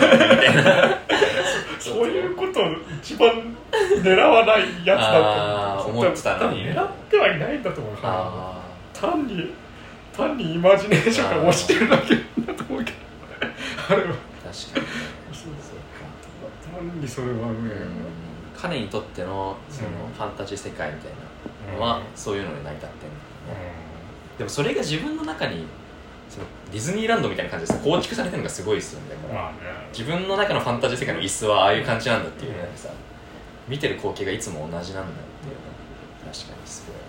な。そういうことを一番狙わないやつだと思ってたのに狙ってはいないんだと思うから。あ単に単にイマジネーションが落ちてるだけだと思うけどあれは。あ確かに。ねそうそう単にそれはね、彼にとってのそのうんファンタジー世界みたいなのはうん。そういうので成り立ってるでもそれが自分の中にそのディズニーランドみたいな感じでさ構築されてるのがすごいですよね自分の中のファンタジー世界の椅子はああいう感じなんだっていうのがさ見てる光景がいつも同じなんだっていう確かにすごい。で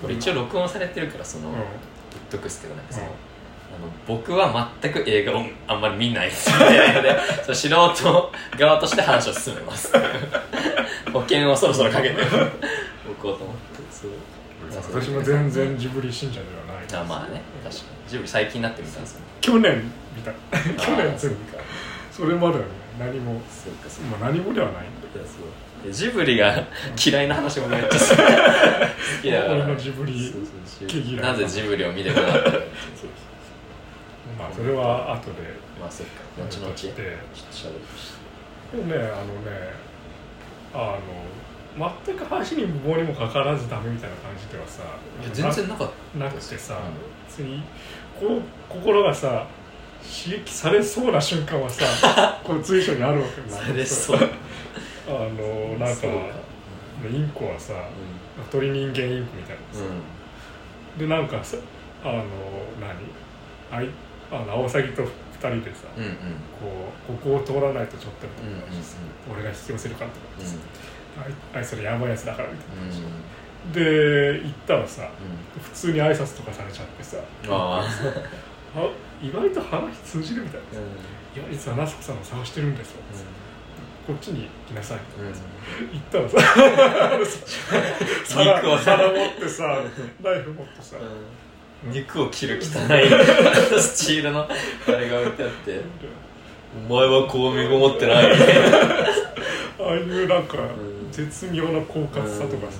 これ一応録音されてるからそのうん。言っとくっすけどなんかそのあの僕は全く映画をあんまり見ないので 素人側として話を進めます。保険をそろそろかけて おこうと思って。そう。私も全然ジブリ信者ではないあまあね。確かに。ジブリ最近になってみたんですよね。去年見た。去年全部そうかそれまではね何も。そうかそうか。まあ何もではないんだいやそう。でジブリが嫌いな話もめっちゃ好き 好きだから。俺のジブリそうそう毛嫌いな。ぜジブリを見てこなかった まあそれは後で。まあそっか。後々ちょっとで喋るとし。てでもねあのねあの全く話に無謀にもかかわらずダメみたいな感じではさいや全然なかっなくてさ、うん。別にこう心がさ刺激されそうな瞬間はさ こう随所にあるわけたなんそれそうあのなんかインコはさ鳥人間インコみたいなさ、うでなんかさあの何？あいあのアオサギと二人でさ、んうんうん。こうここを通らないとちょっと、うんうんうん。俺が引き寄せるからとかうん。言ってあいあいつらやばいやつだからみたいな、うんで行ったらさうん。普通に挨拶とかされちゃってさああ意外と話通じるみたいなーいやいつは夏子さんを探してるんですよ、こっちに来なさいうんうん。行ったらさ。皿肉を。皿持ってさナイフ持ってさ、肉を切る汚いスチールのあれが置いてあって。お前はこう身ごもってない。あああいうなんかうん。絶妙な狡猾さとかさ、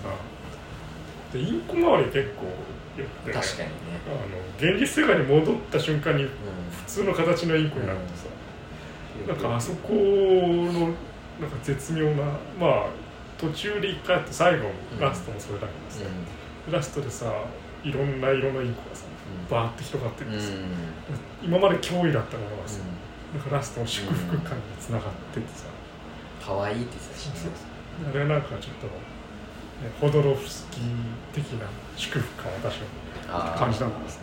でインコ周り結構よくて、確かにね。あの現実世界に戻った瞬間にう普通の形のインコになってさ、ん。なんかあそこのなんか絶妙なまあ途中で一回やって最後うんラストもそれだけどさ、うラストでさいろんな色のインコがさん。バーって広がってうんってさ、今まで脅威だったものがさ、なんかラストの祝福感につながってってさ、可愛いって言ってたしねあれはなんかちょっと、ね、ホドロフスキー的な祝福感を私は感じたんです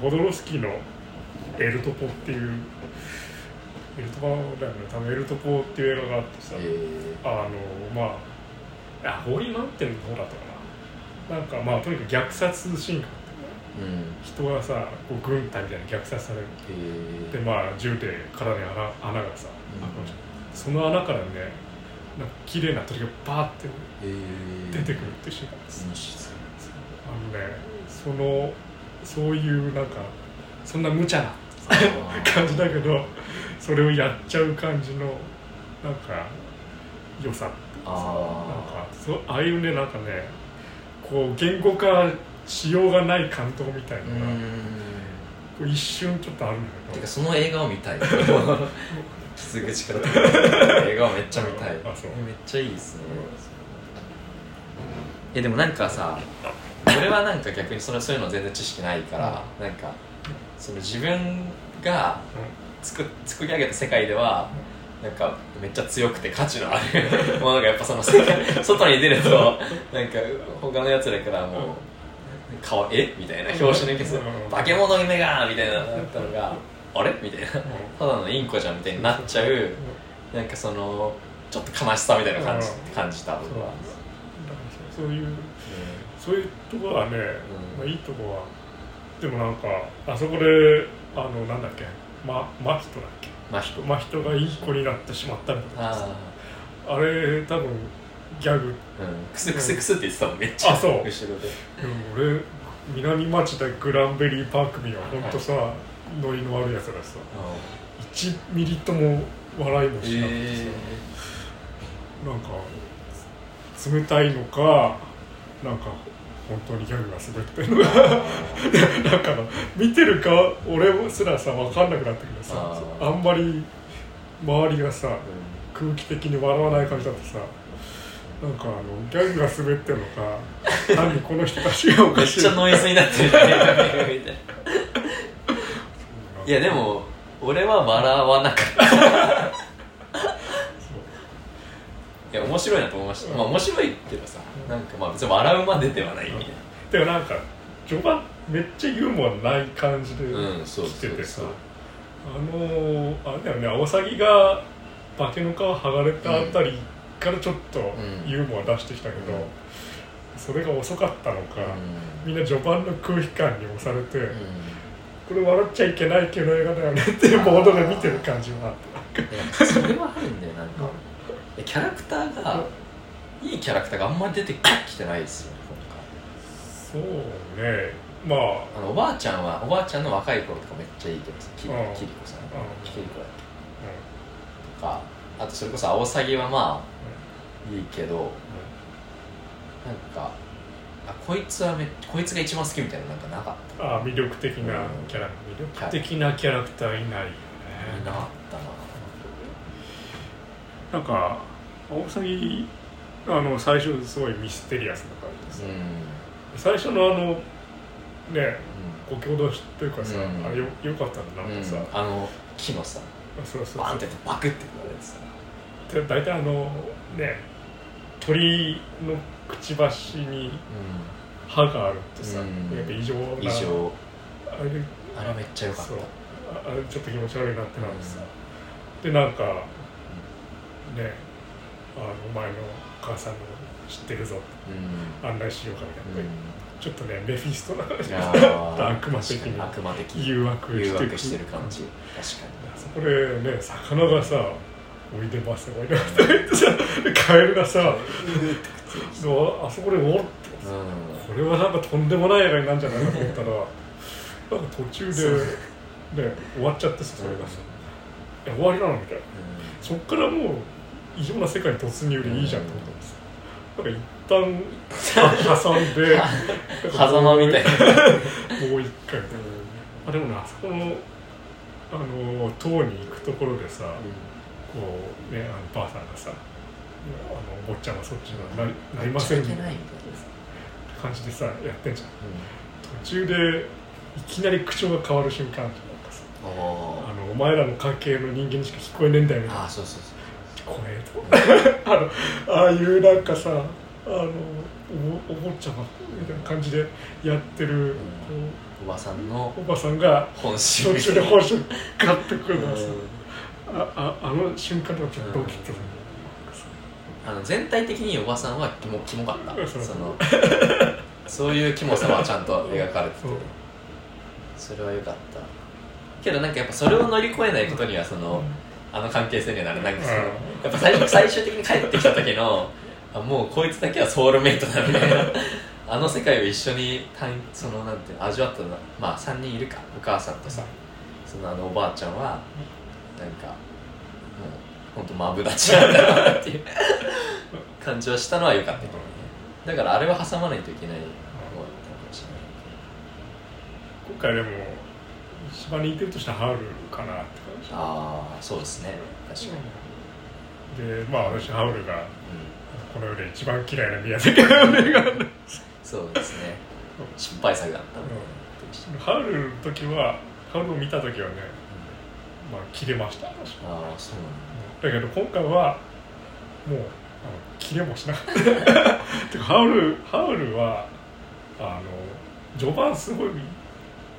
ホドロフスキーの「エルトポ」っていうエルトポだよね多分エルトポっていう映画があってさ、えあのまああホーリーマウンテンの方だったかな。なんかまあとにかく虐殺シーンがあってーうん。人がさこう軍隊みたいに虐殺されるえでまあ銃で体に穴穴がさ、うん。その穴からねなんか綺麗な鳥がバーってえ出てくるっていうシーンがあっあのねそのそういうなんかそんな無茶な 感じだけどそれをやっちゃう感じのなんか良さ。っていうかさなんあかそうああいうねなんかねこう言語化しようがない感動みたいなのが、一瞬ちょっとあるんだけど。てかその映画を見たい。傷口から。映画をめっちゃ見たい。あそう。めっちゃいいですね。えでもなんかさ俺はなんか逆にそのそういうの全然知識ないから、なんかその自分が作作り上げた世界ではなんかめっちゃ強くて価値のある ものがやっぱその世界外に出るとなんか他のやつらからもう「かわえ？みたいな表紙の消すうん。化け物夢が!」みたいななったのが「あれ?」みたいな。ただのインコじゃんみたいになっちゃうなんかそのちょっと悲しさみたいな感じうん。感じた僕は。そういうそういうところはね、まあ、いいとこはでもなんかあそこであのなんだっけ？ま真人だっけ？まあ人。真人がインコになってしまったみたいな。さあ。あれ多分ギャグ。ーうん。クスクスクスって言ってたもんめっちゃあそう。後ろで。俺南町田グランベリーパーク見は本当さノリの悪いやつだしさ1ミリとも笑いもしなくてさ、なんか冷たいのかなんか本当にギャグが滑って。るのかだから見てるか俺すらさ分かんなくなったけどさあんまり周りがさ空気的に笑わない感じだとさなんかあのギャグが滑ってるのか単にこの人たちがおめっか。しいちゃノイズになってる じゃんみたいないやでも俺は笑わなかったいや面白いなと思いました、まあ面白いけどさなんかまあ別に笑うまでではないみたいでもなんか序盤めっちゃユーモアない感じでなうんそう来ててさ、あのー、あれだよねアオサギが化けの皮剥がれたあたりからちょっとん。ユーモア出してきたけど、うん。それが遅かったのか、うみんな序盤の空気感に押されて、ん。これ笑っちゃいけない系の映画だよねっていうモードで見てる感じはあっていやそれはあるんだよなんかキャラクターがいいキャラクターがあんまり出てきてないですよね今そうね。まあ。回あのおばあちゃんはおばあちゃんの若い頃とかめっちゃいいけどさキリうん。キリコさん。うん。キリコだっけとかあとそれこそアオサギはまあいいけどなんかあこいつはめこいつが一番好きみたいなのなんかなかっああ魅力的なキャラ。魅力的なキャラクターいないよね。たなかったな。なんかアオサギあの最初すごいミステリアスな感じでうさ、ん。最初のあのねご共同しというかさ、うん。あれよよかったんだなんかさ、うん。あの木のさそうそうそう。バンってバクって言われてさで大体あのね鳥のくちばしに歯があるってさ、うん。やっぱ異常な異常。あれあれめっちゃ良かった。ああれちょっと気持ち悪いなってなってさ、でなんかねあのお前のお母さんの知ってるぞ。うん。案内しようかみたいな、うちょっとねメフィストな 悪魔的に。悪魔的。誘惑誘してる感じ。確かあそこでね魚がさ「おいでますおいでます」ってカエルがさあそこで「おっ!」ってにうん。これはなんかとんでもない映画になるんじゃないかと思ったら なんか途中で、ね、終わっちゃってさそれがさ「え終わりなの?」みたいな。そっからもう異常な世界に突入でいいじゃんって思ったんですなんか一旦挟んで 狭間みたいな。もう一回。あでもなあそこのあの塔に行くところでさ、こうねあのばあさんがさあのお坊ちゃんはそっちにはなりなりませんみたいな感じでさやってんじゃん。途中でいきなり口調が変わる瞬間あのお前らの関係の人間にしか聞こえねえんだよみたいなそうそうそう怖えとあのああいうなんかさあのおお坊ちゃまみたいな感じでやってる、おばさんのおばさんが本心途中で本性ガッてくるのあああの瞬間とかちょっとドキッとする、あの全体的におばさんはキモキモかった。そのそういうキモさはちゃんと描かれてて。それは良かった。けどなんかやっぱそれを乗り越えないことにはそのあの関係性にはならないんですけどうん。やっぱ最初最終的に帰ってきた時のあもうこいつだけはソウルメイトだみたいなあの世界を一緒に単そのなんていうの味わったのまあ3人いるかお母さんとさそのあのおばあちゃんはなんかもう本当マブダチなんだなっていう。感じはしたのは良かったけどね。だからあれは挟まないといけない今回でも一番似てるとしたらハウルかなってああそうですね。確かに、でまあ私ハウルがうん、この世で一番嫌いな宮崎。駿そうですね。失敗作だったので、ハウルの時はハウルを見た時はねまあ切れました私ああそうだ。けど今回はもうあの切れもしなかった。てかハウルハウルはあの序盤すごい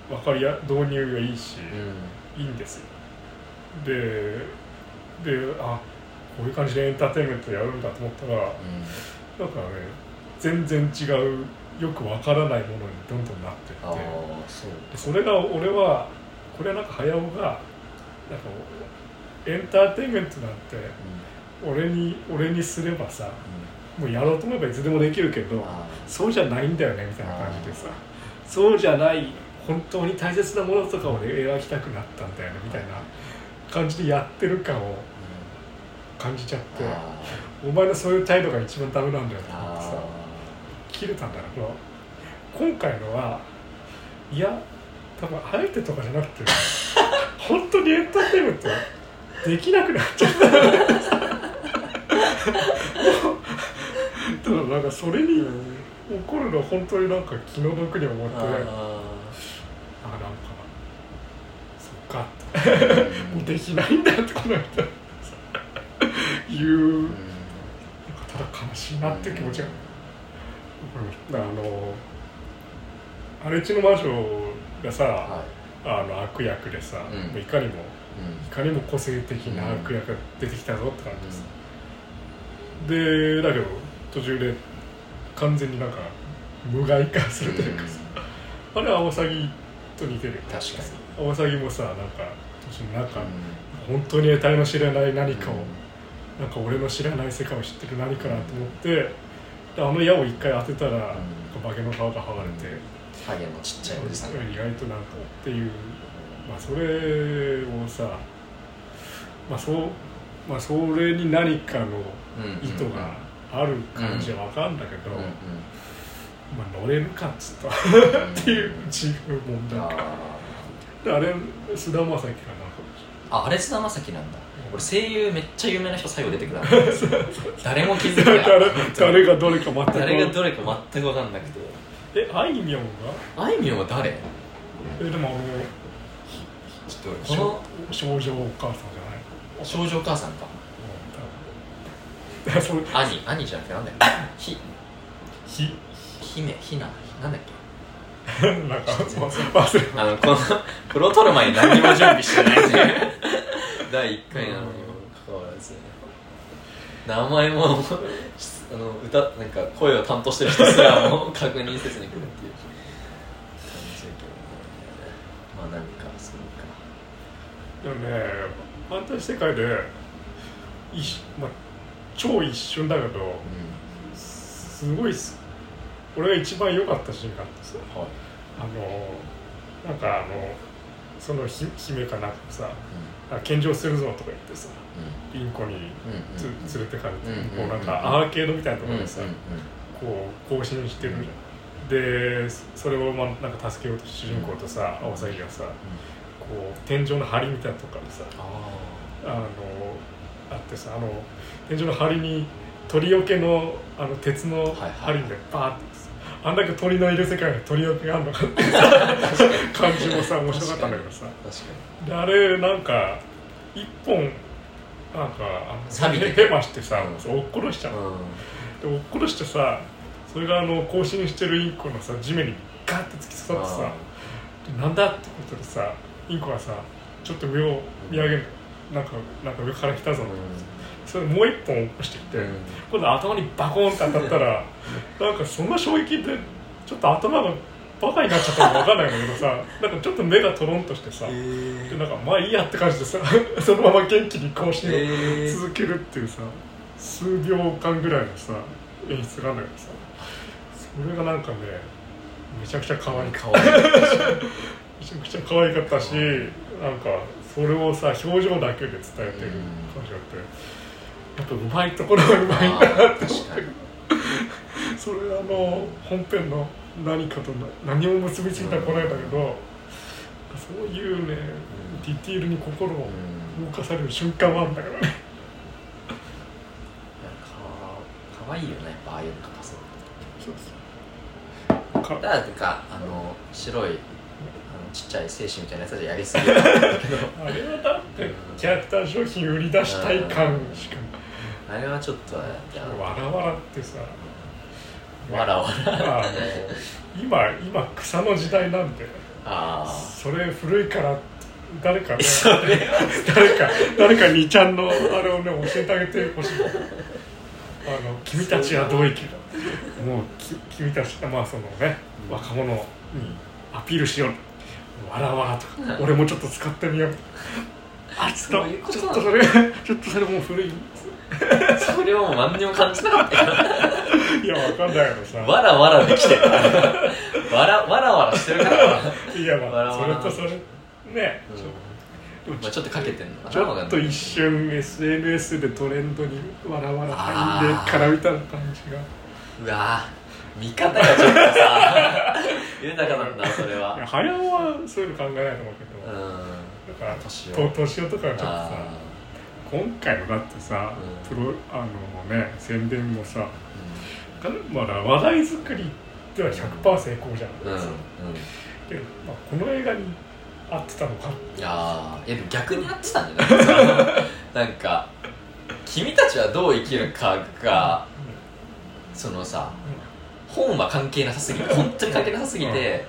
分かりや導入がいいし、なん。だいいんですよでであこういう感じでエンターテインメントやるんだと思ったらうん、うん、なんかね全然違うよくわからないものにどんどんなってって。そそれが俺はこれはなんか早尾がなんかエンターテインメントなんてう俺に俺にすればさん。もうやろうと思えばいつでもできるけどあそうじゃないんだよねみたいな感じでさそうじゃない本当に大切なものとかをね描きたくなったんだよねみたいな感じでやってる感を感じちゃってあお前のそういう態度が一番ダメなんだよと思ってさあ切れたんだけど今回のはいや多分あえてとかじゃなくて 本当にエンターテインメントできなくなっちゃった。ただなんかそれに怒るの本当になんか気の毒に思ってあなんかかって。ーもうできないんだよってこの人。いう。うんなんかただ悲しいなって気持ちが、うん、あの荒地の魔女がさ、はあの悪役でさ、うん。いかにもいうん。いかにも個性的な悪役が出てきたぞって感じです、でだけど途中で完全になんか無害化するというかさ、あれはアオサギと似てる確かにアオサギもさなんかなんか、う本当に得体の知らない何かを、ん。なんか俺の知らない世界を知ってる何かなと思ってであの矢を一回当てたら、なんか化けの皮が剥がれて、ハゲのちっちゃいおじさん。が意外となんかっていうまあそれをさまあそうまあそれに何かの意図がある感じは分かるんだけど、うんうんまあ乗れるかっつったうん。っていう自分問題かあれ菅田将暉かな。ああれ菅田将暉なんだ。俺声優めっちゃ有名な人最後出てくる。な 誰も気づいてない。誰誰がどれか全く誰がどれか全く分かんなくて。えあいみょんが？あいみょんは誰？えでもあのちょっとこの少女お母さんじゃない？少女お母さんか。兄兄じゃなくてなんだよひひ姫ひななんだっけ？なんか忘れあのこのこれを撮る前に何にも準備してないっていう第1回なのにもかかわらず名前もあの歌なんか声を担当してる人すらも確認せずに来るっていう感じだけど。ねまあなんかそうか。でもねファンタジー世界で一、まあ、超一瞬だけどうすごいす俺が一番良かったシーンがあってさんはい。あのなんかあのそのひ姫かなんかさあ献上するぞとか言ってさうインコにんうんつ連れてかれて、うんこうなん。かうんアーケードみたいなところでさ、うんうんこう更新してるじゃん、でそれをまあなんか助けようと主人公とさアオサギがさこう天井の梁みたいなとこからさああのあってさあの天井の梁に鳥よけのあの鉄の針でバーってさあんだけ鳥のいる世界に鳥よけがあるのかっていうさ感じもさ面白かったんだけどさ。であれなんか一本なんかあの錆びてへましてさ、う落っころしちゃうにの、で落っころしてさそれがあの更新してるインコのさ地面にガッて突き刺さってさでなんだってことでさインコがさちょっと上を見上げる。なんかなんか上から来たぞ、それもう一本落っこしてきて、うん。今度頭にバコーンって当たったら なんかそんな衝撃でちょっと頭がバカになっちゃったのか分かんないんだけどさなんかちょっと目がトロンとしてさ、へでなんかまあいいやって感じでさ そのまま元気に更新を続けるっていうさ数秒間ぐらいのさ演出があるんだけどさそれがなんかねめちゃくちゃ可愛いかわいいめちゃくちゃ可愛かったしなんかそれをさ表情だけで伝えてる感じがあってやっぱうまいところはうまいんだなって思ったけどそれあの本編の何かとな何も結びついてはこないんだけどそういうねディティールに心を動かされる瞬間はあるんだからね。かかわいいよねやっぱああいうの描かせるそうそうかだからてかあの白いあのちっちゃい精子みたいなやつでやりすぎだけど。あれはだってキャラクター商品売り出したい感しかあれはちょっとわらわらってさ。わらわらあの今今草の時代なんでああそれ古いから誰かね それ。誰か誰かにちゃんのあれをね教えてあげてほしい。あの君たちはどう生きる？もうき君たちまあそのね若者にアピールしよう。わらわらとか。俺もちょっと使ってみよう。あちょっとちょっとそれちょっとそれもう古いそれを何にも感じなかったよ。いやわかんないけどさ。わらわらできてる。わらわらわらしてるから。いやまあそわらわら。れとそれね、ちょでもまあ、ちょっとかけてんのちょっと一瞬 SNS でトレンドにわらわら入んでからみたいな感じが。うわぁ見方がちょっとさ。豊かなんだそれは。早尾はそういうの考えないと思うけうん。ど、だから年とを。とかはちょっとさあ今回のだってさ、うん。プロあのね宣伝もさーまだ話題作りでは100%成功じゃん、うんうん。うんでまあ、この映画に合ってたのかいややでも逆にやってたんじゃない？なんか君たちはどう生きるかがそのさ本は関係なさすぎて本当に関係なさすぎて、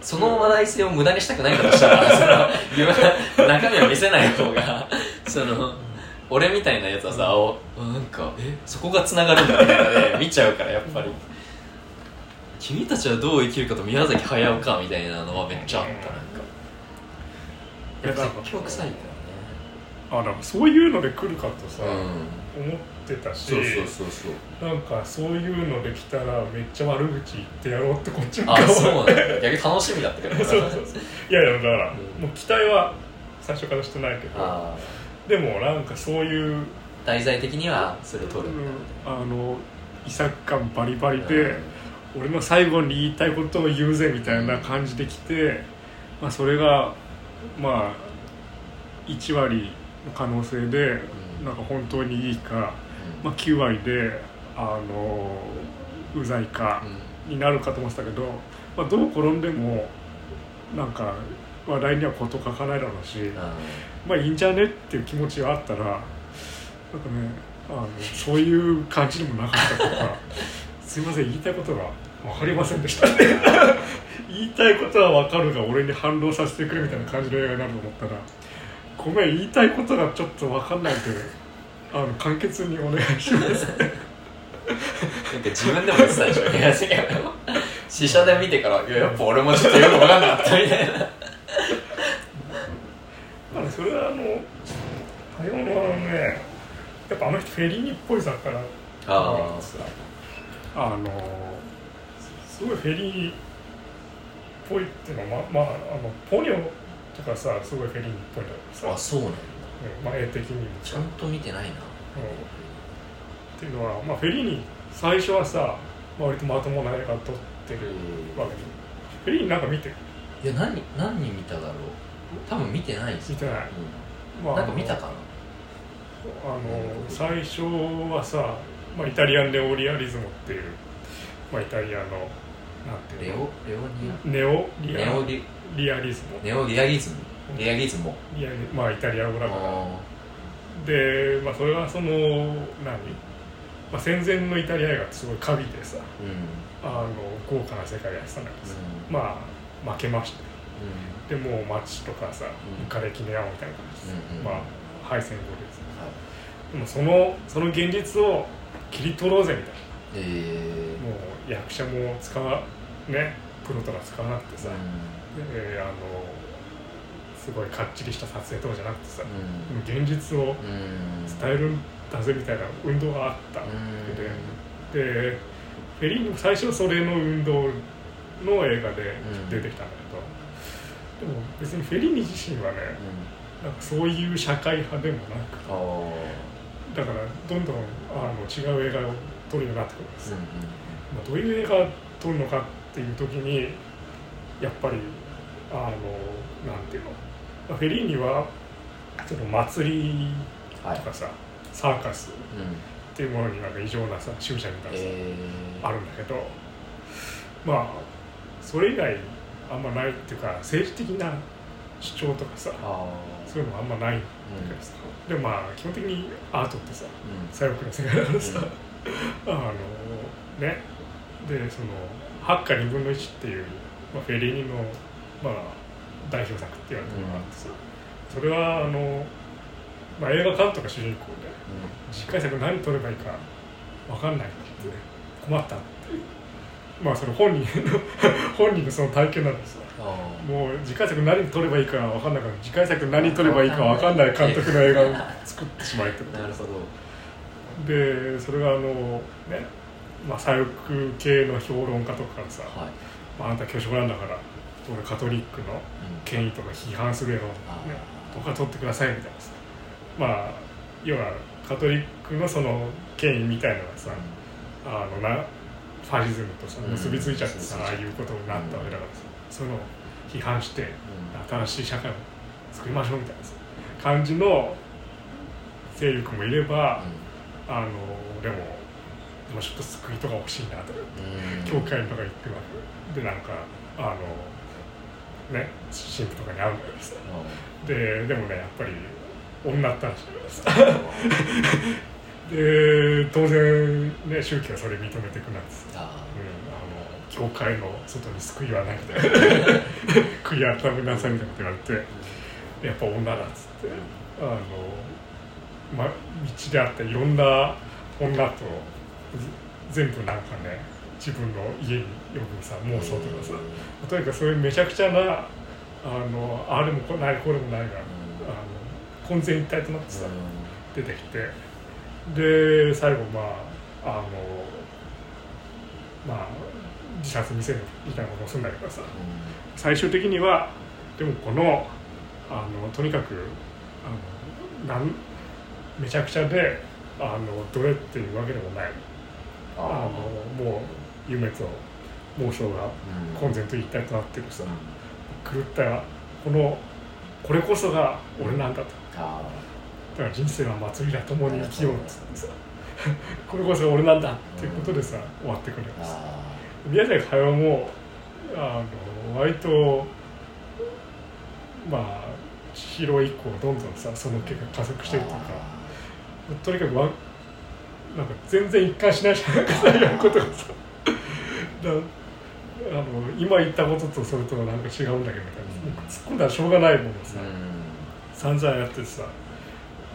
その話題性を無駄にしたくないんだとしたらその中身を見せない方がその俺みたいなやつはさ、おなんかえそこがつながるんだみたいなので 見ちゃうからやっぱり。君たちはどう生きるかと宮崎駿かみたいなのはめっちゃあったなんか。いやなんか説教臭いんだよあだからそういうので来るかとさ、ね思ってたしそうそうそうそう。なんかそういうので来たらめっちゃ悪口言ってやろうってこっちもあそうなんだ。逆に楽しみだったけど そうそうそう。いやいやだから、うん。もう期待は最初からしてないけど。あでもなんかそういう、ー題材的にはそれを取る。あの遺作感バリバリで、俺の最後に言いたいことを言うぜみたいな感じで来て、まあ、それがまあ1割の可能性でうん。なんか本当にいいか、うん。まあ、9割であのうざいかになるかと思ってたけど、まあ、どう転んでもなんか話題には事欠かないだろうし、うんまあいいんじゃね？っていう気持ちがあったらなんかねあのそういう感じでもなかったとか すいません言いたいことが分かりませんでした。言いたいことは分かるが俺に反論させてくれみたいな感じの映画になると思ったらごめん言いたいことがちょっと分かんないんであの簡潔にお願いします。なんか自分でも言ってたでしょ。宮崎駿試写で見てからいややっぱ俺もちょっとよく分かんなかったみたいな。まあそれはあの多様のねやっぱあの人フェリーニっぽい作家だったあからさあのすごいフェリーっぽいっていうのはままああのポニョととかさすごいフェリーニっぽいんだけどさ、あそうなんだ。うんまあ、絵的にもさ。ちゃんと見てないな。っていうのは、まあ、フェリーニ最初はさ、まあ、割とまともな映画撮ってるわけで。フェリーニなんか見てる？いや何何人見ただろう多分見てないです見てない、うん。まあ、なんか見たかな。あの最初はさ、まあ、イタリアンネオリアリズムっていう、まあ、イタリアのなんていうの？レオレオニネオリアアネオリリアリズム。ネオリアリズム。リアリズム。リアリまあイタリア語だから。あで、まあ、それはその何、まあ、戦前のイタリア映画ってすごいカビでさーうん。あの豪華な世界やってたんだけどさ、うまあ負けまして。うでもう街とかさうん。瓦礫の山みたいな感じでさ、うんうん。まあ敗戦後です。んはい。でもそのその現実を切り取ろうぜみたいえーなもう役者も使わねプロとか使わなくてさ、うであのすごいかっちりした撮影とかじゃなくてさ、う現実をうん。伝えるんだぜみたいな運動があった、うん。でフェリーニも最初それの運動の映画でうん。出てきたんだけど、でも別にフェリーニ自身はねなんかそういう社会派でもなくだからどんどんあの違う映画を撮るようになってくるんです、うんまあ、どういう映画を撮るのかっていう時にやっぱりあのなんていうの、まあフェリーニはその祭りはいとかさ、サーカスうんっていうものになんか異常なさ執着がさ、えー。あるんだけどまあそれ以外あんまないっていうか政治的な主張とかさあそういうのもあんまないんだけどさ、でもまあ基本的にアートってさうん。左翼の世界だからさ、あのね。でその「八下二分の一」っていう、まあ、フェリーニの、まあ、代表作って言われてるのがあってさ、それはあの、まあ、映画監督が主人公で次回作何撮ればいいか分かんないってね困ったってまあその本人の本人のその体験なんですよ。もう次回作何撮ればいいか分かんないから次回作何撮ればいいか分かんない監督の映画を作ってしまいってことなるほど。でそれがあのね、まあ、左翼系の評論家とかからさ、はい。まあ、あんた巨匠なんだから俺カトリックの権威とか批判する絵を、ねあ、とか撮ってくださいみたいなさ。まあ要はカトリックのその権威みたいなのがさ、あのなファシズムとさうん結びついちゃってさ、うんああいうことになったわけだからさ、そういうのを批判して新しい社会を作りましょうみたいなさ感じの勢力もいれば、あのでもでもちょっと救いとか欲しいなと教会とか行ってるわけ。でなんかあのね神父とかに会うんだけどさででもねやっぱり女ったらしいか。らさ で当然ね宗教はそれ認めてくなんです、教会の外に救いはないみたいな悔い改めなさいみたいなこと言われてやっぱ女だっつってあの、ま、道であったいろんな女と全部なんかね自分の家に呼ぶさ妄想とかさ。とにかくそういうめちゃくちゃなあのあれもないこれもないがあの混然一体となってさ出てきて。で最後まああのまあ自殺未遂みたいなことをするんだけどさ。最終的にはでもこのあのとにかくあのなんめちゃくちゃであのどれっていうわけでもない。あのもう夢と妄想が混然と一体となってるさ。狂ったこのこれこそが俺なんだと。あだから人生は祭りだ共に生きようっつってさ。これこそが俺なんだっていうことでさ終わってくるんです。あ宮崎駿もあの割とまあ千尋以降どんどんさその結果加速してるというかとにかくわなんか全然一貫しないじゃんかさやることがさだあの今言ったこととそれとはなんか違うんだけどみたいな突っ込んだらしょうがないものをさ、散々やってさ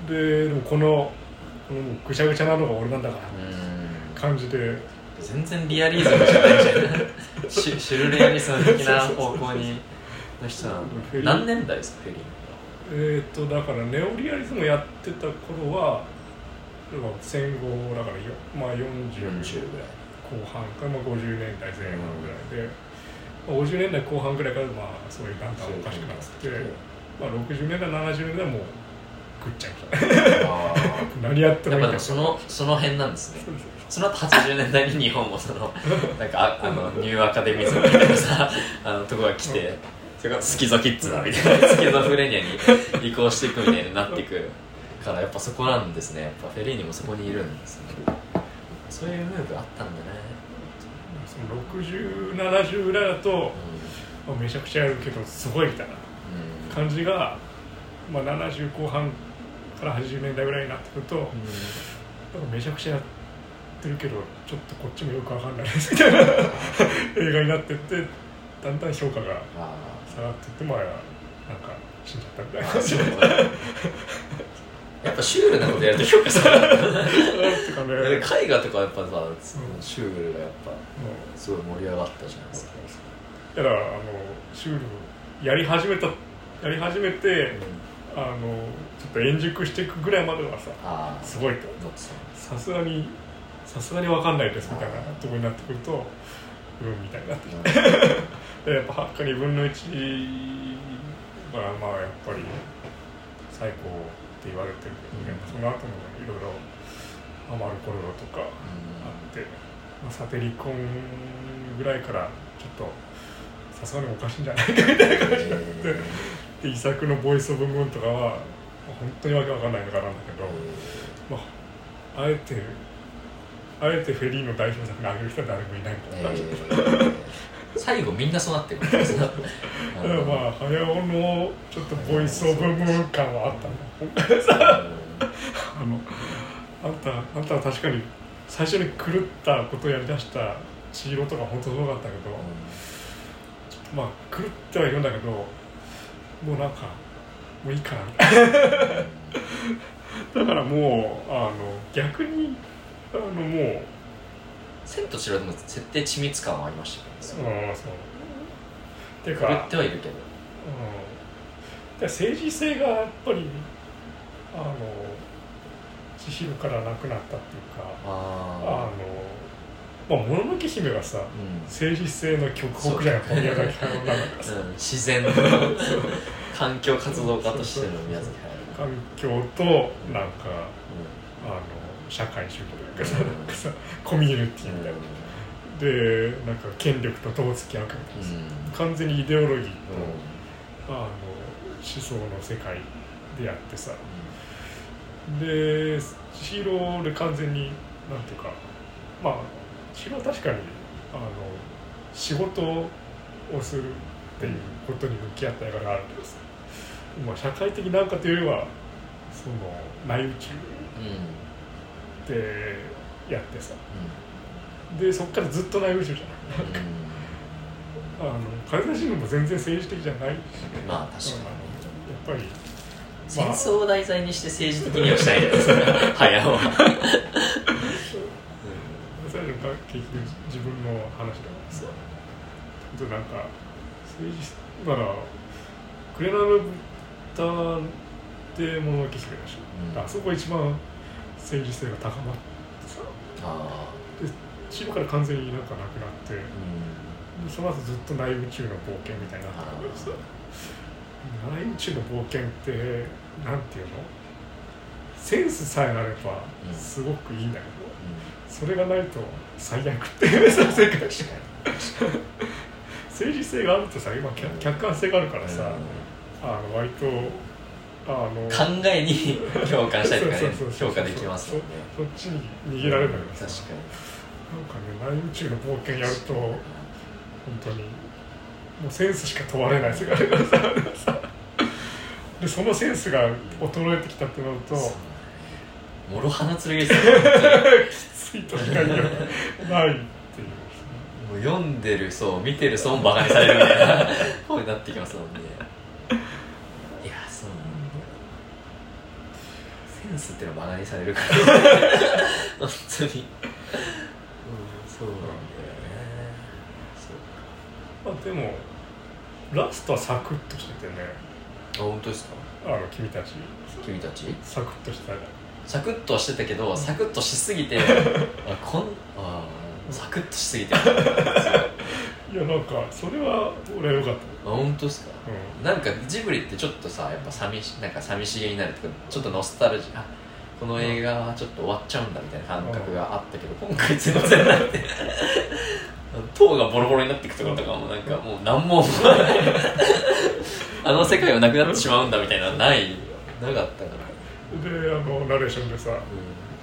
ででもこのこのぐちゃぐちゃなのが俺なんだから感じで全然リアリズムじゃないじゃんシュシュルレアリズム的な方向にの人なんフェリーだ何年代ですかフェリーえー、とだからネオリアリズムやってた頃は戦後だからよ、まあ、40 40ぐらい後半か、まあ、50年代前半ぐらいで、まあ、50年代後半ぐらいからまあそういうだんだんおかしくなってきてまあ、60年代70年代はもう食っちゃいましたねあ 何やってももいいんだそのその辺なんですね。そうそうその後80年代に日本もその なんかああのニューアカデミズムみたいなさ あのとこが来てそれがスキゾキッズだみたいな スキゾフレニアに移行していくみたいになっていくからやっぱそこなんですね。やっぱフェリーニもそこにいるんですね。そういうムーブあったんだね。その6070ぐらいだと、まあめちゃくちゃやるけどすごいみたいなうん、うん感じが、まあ、70後半から80年代ぐらいになってくると、なん。かめちゃくちゃやってるけどちょっとこっちもよくわかんないですみたいな。映画になってってだんだん評価があ下がってってまあなんか死んじゃったみたいなーあそうやっぱシュールなことやると評価される ってかね絵画とかやっぱさ、ん。シュールがやっぱうん。すごい盛り上がったじゃないですか、いやだからあのシュールやり始めたやり始めて、あのちょっと円熟していくぐらいまではさすごいと。さすがにさすがに分かんないですみたいなところになってくるとうんみたいになってきて。でやっぱ8か2分の1がまあやっぱり最高って言われてるけど、うん。やっぱその後もいろいろアマルコロロとかあって、まあ、サテリコンぐらいからちょっとさすがにおかしいんじゃないかみたいな感じになって、で遺作の「ボイス・オブ・ムーン」とかは本当にわけわかんないのかなんだけど、まあ、あえてあえてフェリーの代表作に挙げる人は誰もいないみたいな感じで、最後みんなそうなってるからまあ早尾のちょっとボイス・オブ・ムーン感はあったあのあんたあんたは確かに最初に狂ったことをやりだした千尋とか本当すごかったけど、まあ狂ってはいるんだけどもうなんかもういいかなだからもうあの逆にあのもう千と千尋でも設定緻密感はありましたけどね。うんそう。っていう狂かってはいるけど。うん、で政治性がやっぱりあの千尋からなくなったっていうかああ。のまあもののけ姫はさあうん。政治性の極北じゃんそう宮崎駿の中からさう。ん。自然の環境活動家としての宮崎駿。環境となんかあの社会主義とかさなんかさコミュニティみたいな。でなんか権力とどう付き合うかみたいなさ完全にイデオロギーと、あの思想の世界でやってさ。で千尋で完全になんていうかまあ千尋は確かにあの仕事をするっていうことに向き合った映画があるけどさ、まあ、社会的なんかというよりはその内宇宙。うん。でやってさ。でそっからずっと内宇宙じゃないあの風立ちぬも全然政治的じゃない。しねまあ確かに。うんやっぱり戦争を題材にして政治的にはしないじゃないです か早尾はそれが結局自分の話だからさ。あとなんか政治だからクレナの豚でもののけ姫でしょ、うん。あそこ一番政治性が高まって。さあでから完全になんかなくなって。うん。その後ずっと内宇宙の冒険みたいになって。るけどさ内宇宙の冒険ってなんていうの？センスさえあればうんすごくいいんだけど、それがないと最悪っていうさ 世界確かに政治性があるとさ今客客観性があるからさ、あの割とあの考えに 共感したりとかね評価できますもんね。そっちに逃げられるんだけどさ確かなんかね内宇宙の冒険やると本当にもうセンスしか問われない世界で そのセンスが衰えてきたってなるとにもろ刃の剣ですよ。きついとしか言いようがないっていう。もう読んでる層見てる層もバカにされるみたいな方になってきますもんねいやそうなんだセンスっていうのはバカにされるから。本当に。うんそうなんだよね。そうまあでもラストはサクッとしててね。あ本当ですか？あの君たち。君たち？サクッとしてたじサクッとはしてたけどサクッとしすぎて あこんあーサクッとしすぎていいやなんかそれは俺は良かった。あ本当ですか？うなんかジブリってちょっとさやっぱ寂しなんか寂しげになるとかちょっとノスタルジーあこの映画はちょっと終わっちゃうんだみたいな感覚があったけど今回全然なくて。塔がボロボロになっていくところとかもなんかもう何もあの世界はなくなってしまうんだみたいなのないなかったから、んであのナレーションでさう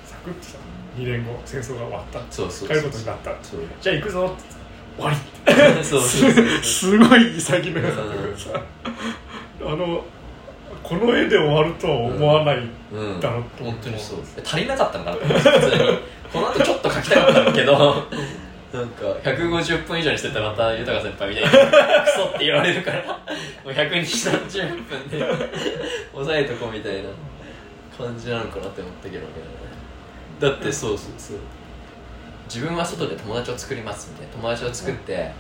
サクッとさ2年後戦争が終わった。ん、そうそう。帰ることになった。そう。じゃあ行くぞって終わり。そうそうそうすすごい潔めなささ。あのこの絵で終わるとは思わない、うんだろうと思う。本当にそう足りなかったのかな普通に。この後ちょっと書きたかったんだけど。なんか150分以上にしてたらまた豊先輩みたいに クソって言われるからもう120分で抑えとこうみたいな感じなのかなって思ったけどね。だってそうそうそう自分は外で友達を作りますみたいな友達を作って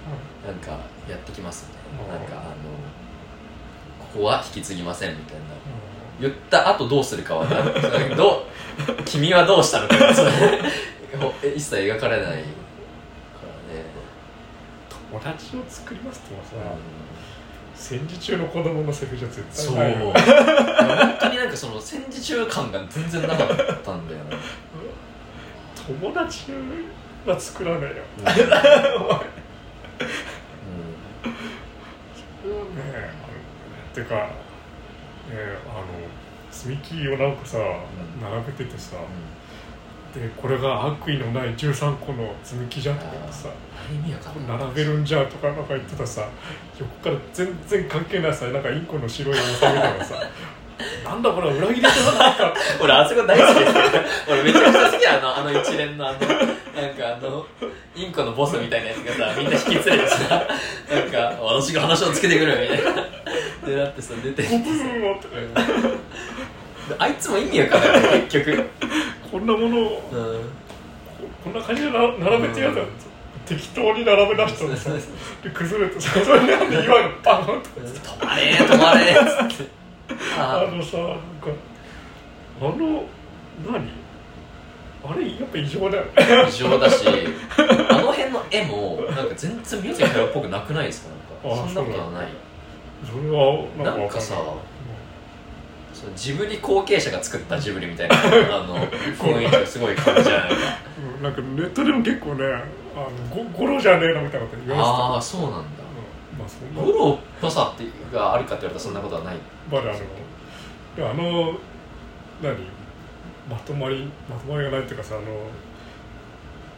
なんかやってきますみたいな。なんかあのここは引き継ぎませんみたいな。言った後どうするかはどう 君はどうしたのか。一切描かれないからね、友達を作りますってもさ、戦時中の子供のセリフじゃ絶そう対ないよ。本当になんかその戦時中感が全然なかったんだよな、友達は作らないよ。うん。ねえあのてかねえあの積み木をなんかさ、並べててさでこれが悪意のない13個の積み木じゃんとかさ並べるんじゃとかなんか言ってたさ横から全然関係ないさなんかインコの白いおさみたいなさなんだこれは裏切りじゃないか 俺あそこ大好き。です俺めちゃくちゃ好きあのあの一連のあのなんかあのインコのボスみたいなやつがさみんな引き連れてさなんか私が話をつけてくるみたいな。でだってさ出てゴブーンをってあいつも意味わかんない結局。こんなものをうん。こんな感じでな並べてやだ、うん。適当に並べ出したのさ。で崩れてさそれなんで岩がバーンと止まれ止まれっつってああのさなんかあの何？あれやっぱ異常だよね。異常だしあの辺の絵もなんか全然宮崎駿っぽくなくないですか？なんかあそんなことはない。それはなんかなんかさジブリ後継者が作ったジブリみたいな あの雰囲気がすごい感じじゃないか。うんなんかネットでも結構ねあのゴゴロじゃねえのみたいなこと言われてた。ああそうなんだ。うんまあそんな。ゴロっぽさってがあるかって言われたらそんなことはない。まだあのであの何？まとまりまとまりがないっていうかさあの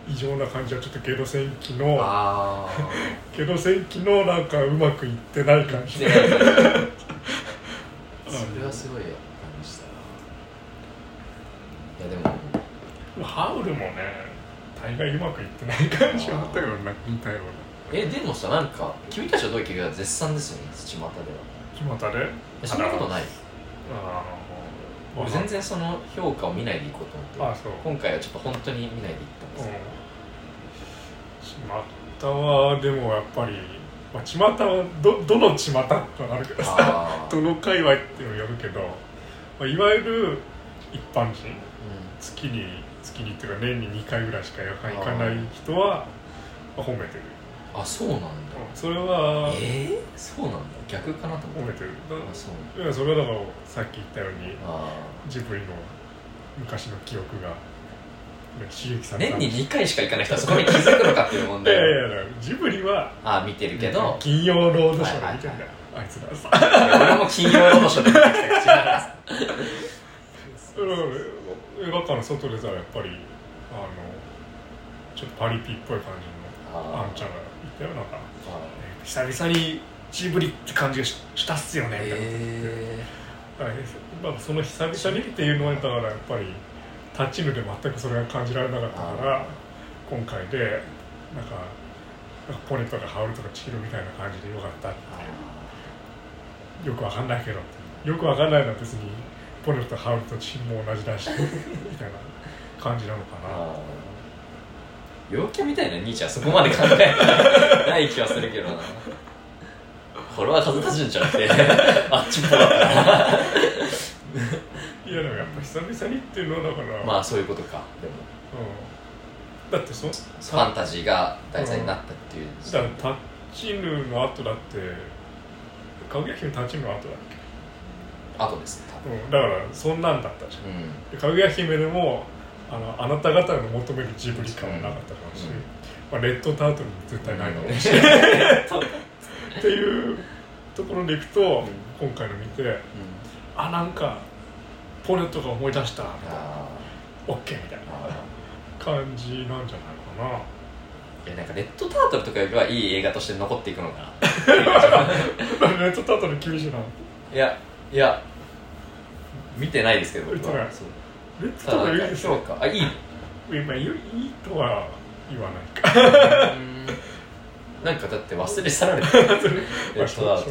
異常な感じはちょっとゲド戦記のあ ゲド戦記のなんかうまくいってない感じ。あ それはすごい感じしたな。いやでも。ハウルもね大概うまくいってない感じはあったような似たようなえでもさなんか君たちはどういう気が絶賛ですよね土俣では。決まったで？えそんなことない？あの俺全然その評価を見ないでいこうと思ってあそう。今回はちょっと本当に見ないでいったんですちまったはでもやっぱりまあちまったはどどのちまったってのがあるけどさ どの界隈っていうのをやるけど、まあ、いわゆる一般人う月に月にっていうか年に2回ぐらいしか映画館行かない人は、まあ、褒めてる、んあそうなんだ。それはえー、そうなんだ。逆かなと思ってる。だあそういやそれはだからさっき言ったようにあジブリの昔の記憶がね刺激さーれた。年に2回しか行かない人はそこに気づくのかっていう問 いやい題やいやだからジブリはああ見てるけど。金曜ロードショーで見てんだよ、あいつら。さ俺も金曜ロードショーで見てきた口なんです。うん。映画館の外でさやっぱりあのちょっとパリピっぽい感じのああんちゃんがいたよなんかあ久々にジブリって感じがししたっすよね。みたいな、えはい。まあ、その久々にっていうのはだからやっぱりタッチヌで全くそれが感じられなかったから今回でなんかポネとかハウルとかチヒロみたいな感じでよかったよくわかんないけどよくわかんないのは別にポネとハウルとチヒロも同じだしみたいな感じなのかな陽キャみたいな兄ちゃんそこまで考えてない。気はするけどな。これは風立ちんじゃなくて。あっちっぽかったな。いやでもやっぱ久々にっていうのはだから、まあそういうことか。でも。うん、だってそファンタジーが題材になったっていう。だからタッちぬの後だってかぐや姫立ちぬの後だっあとですね多け、うん、だからそんなんだったじゃん。分でかぐや姫でもあのあなた方の求めるジブリ感はなかったかもしれない、うん。まあ、レッドタートルも絶対ないかもし。うん。れない、っていうところでいくと、ん。今回の見てうん。あなんかポレットが思い出したあオッケーみたいな感じなんじゃないかな。いやなんかレッドタートルとかよりはいい映画として残っていくのか レッドタートル厳しいな。いやいや見てないですけど僕見てない。はそうレッドタートただなんかルいいですよ評価あいい今いいいいとは言わないか。うん。なんかだって忘れ去られてる。レッドター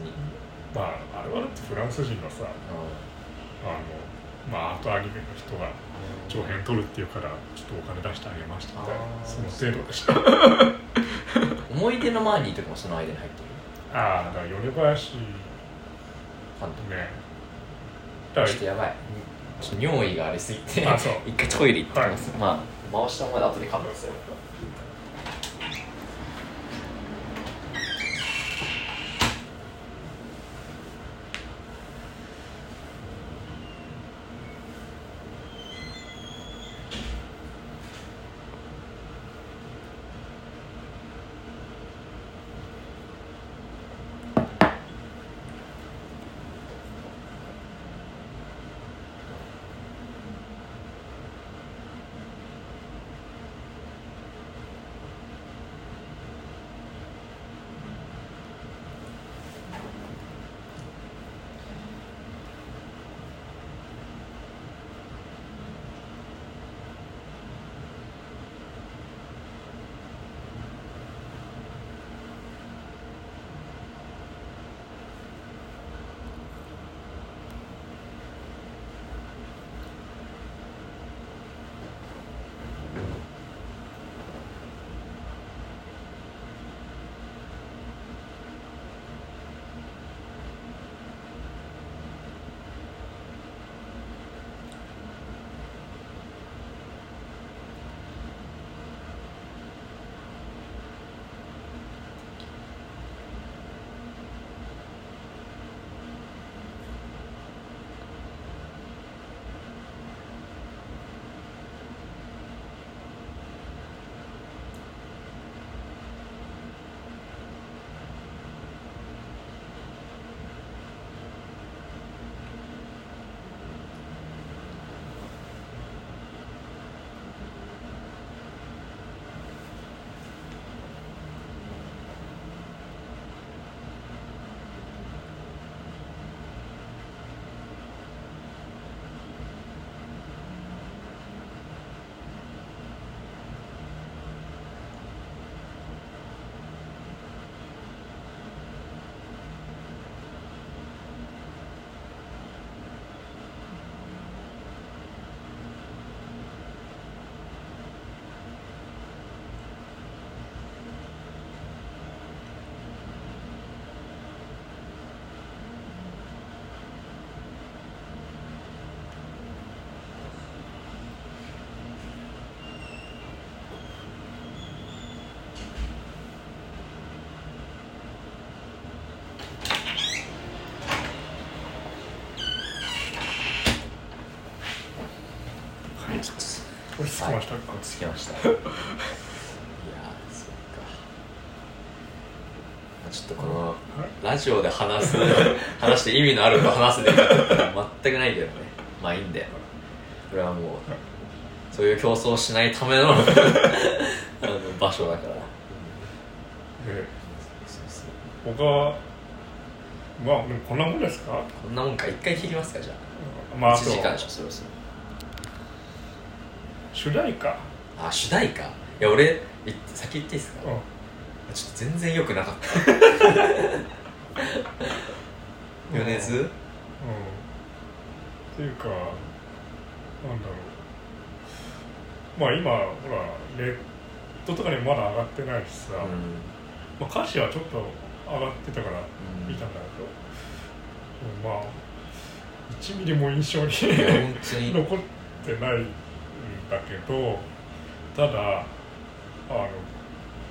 に。まああれはだってフランス人のさあのまああとアニメの人が長編撮るっていうからちょっとお金出してあげましたみたいなその程度でした。思い出のマーニーとかもその間に入ってるああだから米林ねファンとだかちょっとやばい尿意がありすぎて 一回トイレ行ってきます、まあ回したままで後でカットするきました。か、落ち着きました。いやーそっか。ちょっとこのラジオで話す 話して意味のあること話すで全くないけどね。まあいいんだよ。これはもうそういう競争しないための あの場所だから。で他はまあこんなもんですか？こんなもんか。一回切りますかじゃあ。まああと。1時間でしょそろそろ主題歌。あ主題歌？いや俺い先言っていいですか、うん。ちょっと全然良くなかった。米津？うん。っていうかなんだろう。まあ今ほらネットとかにもまだ上がってないしさ、うん。まあ、歌詞はちょっと上がってたからうん。見たんだけど、まあ1ミリも印象に 残ってない。んだけどただあの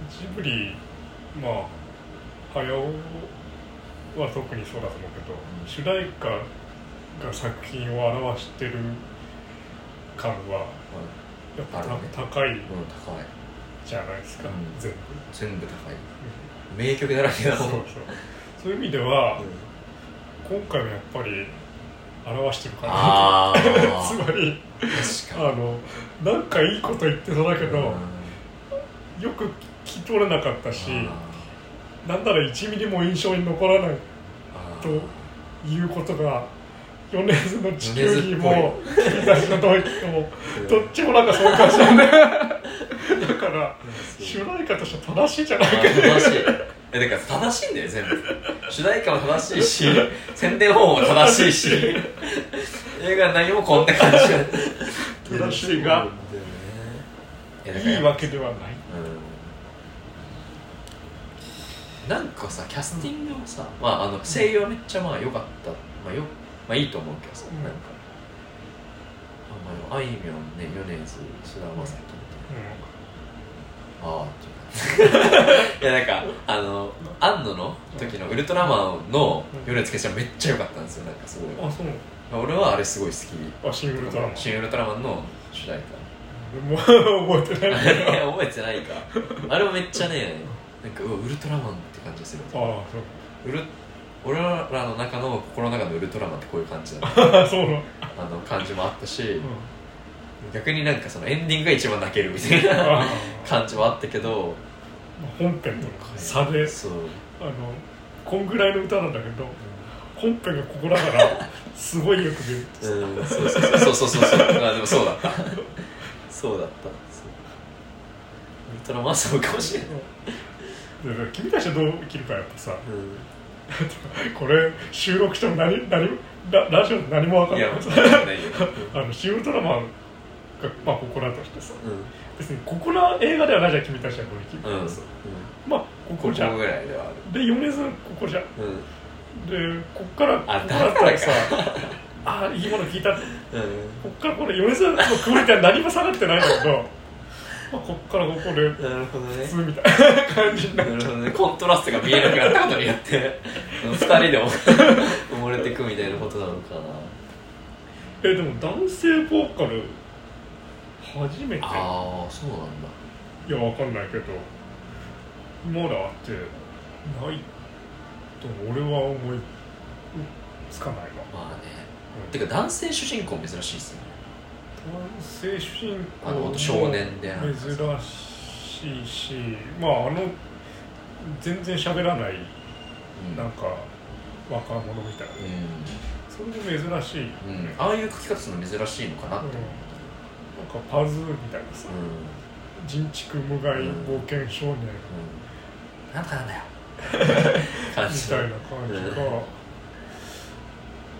ジブリまあ早尾は特にそうだと思うけど、主題歌が作品を表してる感はやっぱね。高い。じゃないですか、うん。全部、全部高い。名曲だらけだもん。そうそう。そういう意味では、うん。今回もやっぱり表してるかな つまり確かあのなんかいいこと言ってそうだけにど、よく聞き取れなかったし、なんなら1ミリも印象に残らないということが米津の地球儀も君たちのドイツもどっちもなんかそういう感じだね。だから主題歌としては正しいじゃないか。あー正しいえだから正しいんだよ全部。主題歌も正しいし宣伝方法も正しいし 映画の内容もこんな感じ。正しいがいいいわけではない。うん。なんかさキャスティングもさ、まあ、あの声優はめっちゃまあ良かった、まあ、よまあいいと思うけどさ、うん。なんか。あ,、まあ、あいみょんね米津菅田将暉ああっていう感じいやなんかあの安野の時のウルトラマンの米津玄師はめっちゃ良かったんですよ。なんかすごい。あそう俺はあれすごい好き。あシングルドラマ新ウルトラマンの主題もう覚えてない。覚えてないか。あれもめっちゃねなんかうわウルトラマンって感じがする。ああそう。ウル俺らの中の心の中のウルトラマンってこういう感じだあ そう。あの感じもあったし、うん逆になんかそのエンディングが一番泣けるみたいなあ感じもあったけど本編との差でそう。あのこんぐらいの歌なんだけど本編がここだからすごいよく出る。うんそうそうそうそう。そうそうあでもそうだ。ったそうだった。そう。ウルトラマンそうかもしれない、で君たちはどう生きるかやっぱさうこれ収録しても何何ララジオで何も分かん、い。やんない分かんないよ、あのシン・ウルトラマンが、まあ、ここだとしてさ。うん。別にここの映画ではないじゃん君たちはどう生きるうん。うん。かさ、まあこここじゃんで米津ここじゃ。んうん。でこっからここあだったらさああいいもの聞いたこうん。っからこれ米津のクオリティは何も下がってないんだけど、まあ、こっからここで普通みたいな感じになるほどね。コントラストが見えなくなったことによって 二人でも埋もれていくみたいなことなのかな。えでも男性ボーカル初めて。いやああそうなんだ。わかんないけどまだあってないと俺は思いつかないわ。まあね。てか男性主人公珍しいっすよね。男性主人公あのも少年で珍しいしまああの全然喋らないうん。なんか若者みたいな。それで珍しい、うん、うん、ああいう書き方するの珍しいのかなって。うん思なんかパズーみたいなさう、うん。人畜無害冒険少年。うん、なんとかなんだよ。みたいな感じが、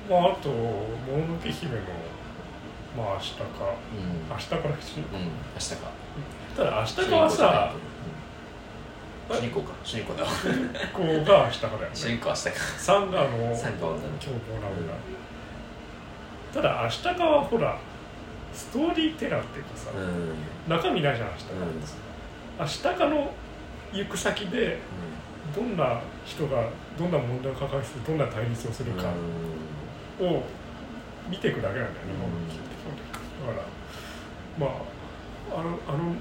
まああと「もののけ姫」のまあ明日か。うん、明日からしうん、明日か。ただ明日かはさ主人公か主人公。だわ。こうが明日かだよね。主人公明日か。サンガの凶暴な女。ただ明日かはほらストーリーテラーっていうかさ、うん。うん中身ないじゃん明日か、明日かの行く先でどんな人がどんな問題を抱えてどんな対立をするかを見ていくだけなんだよね、うん。だからまああのあの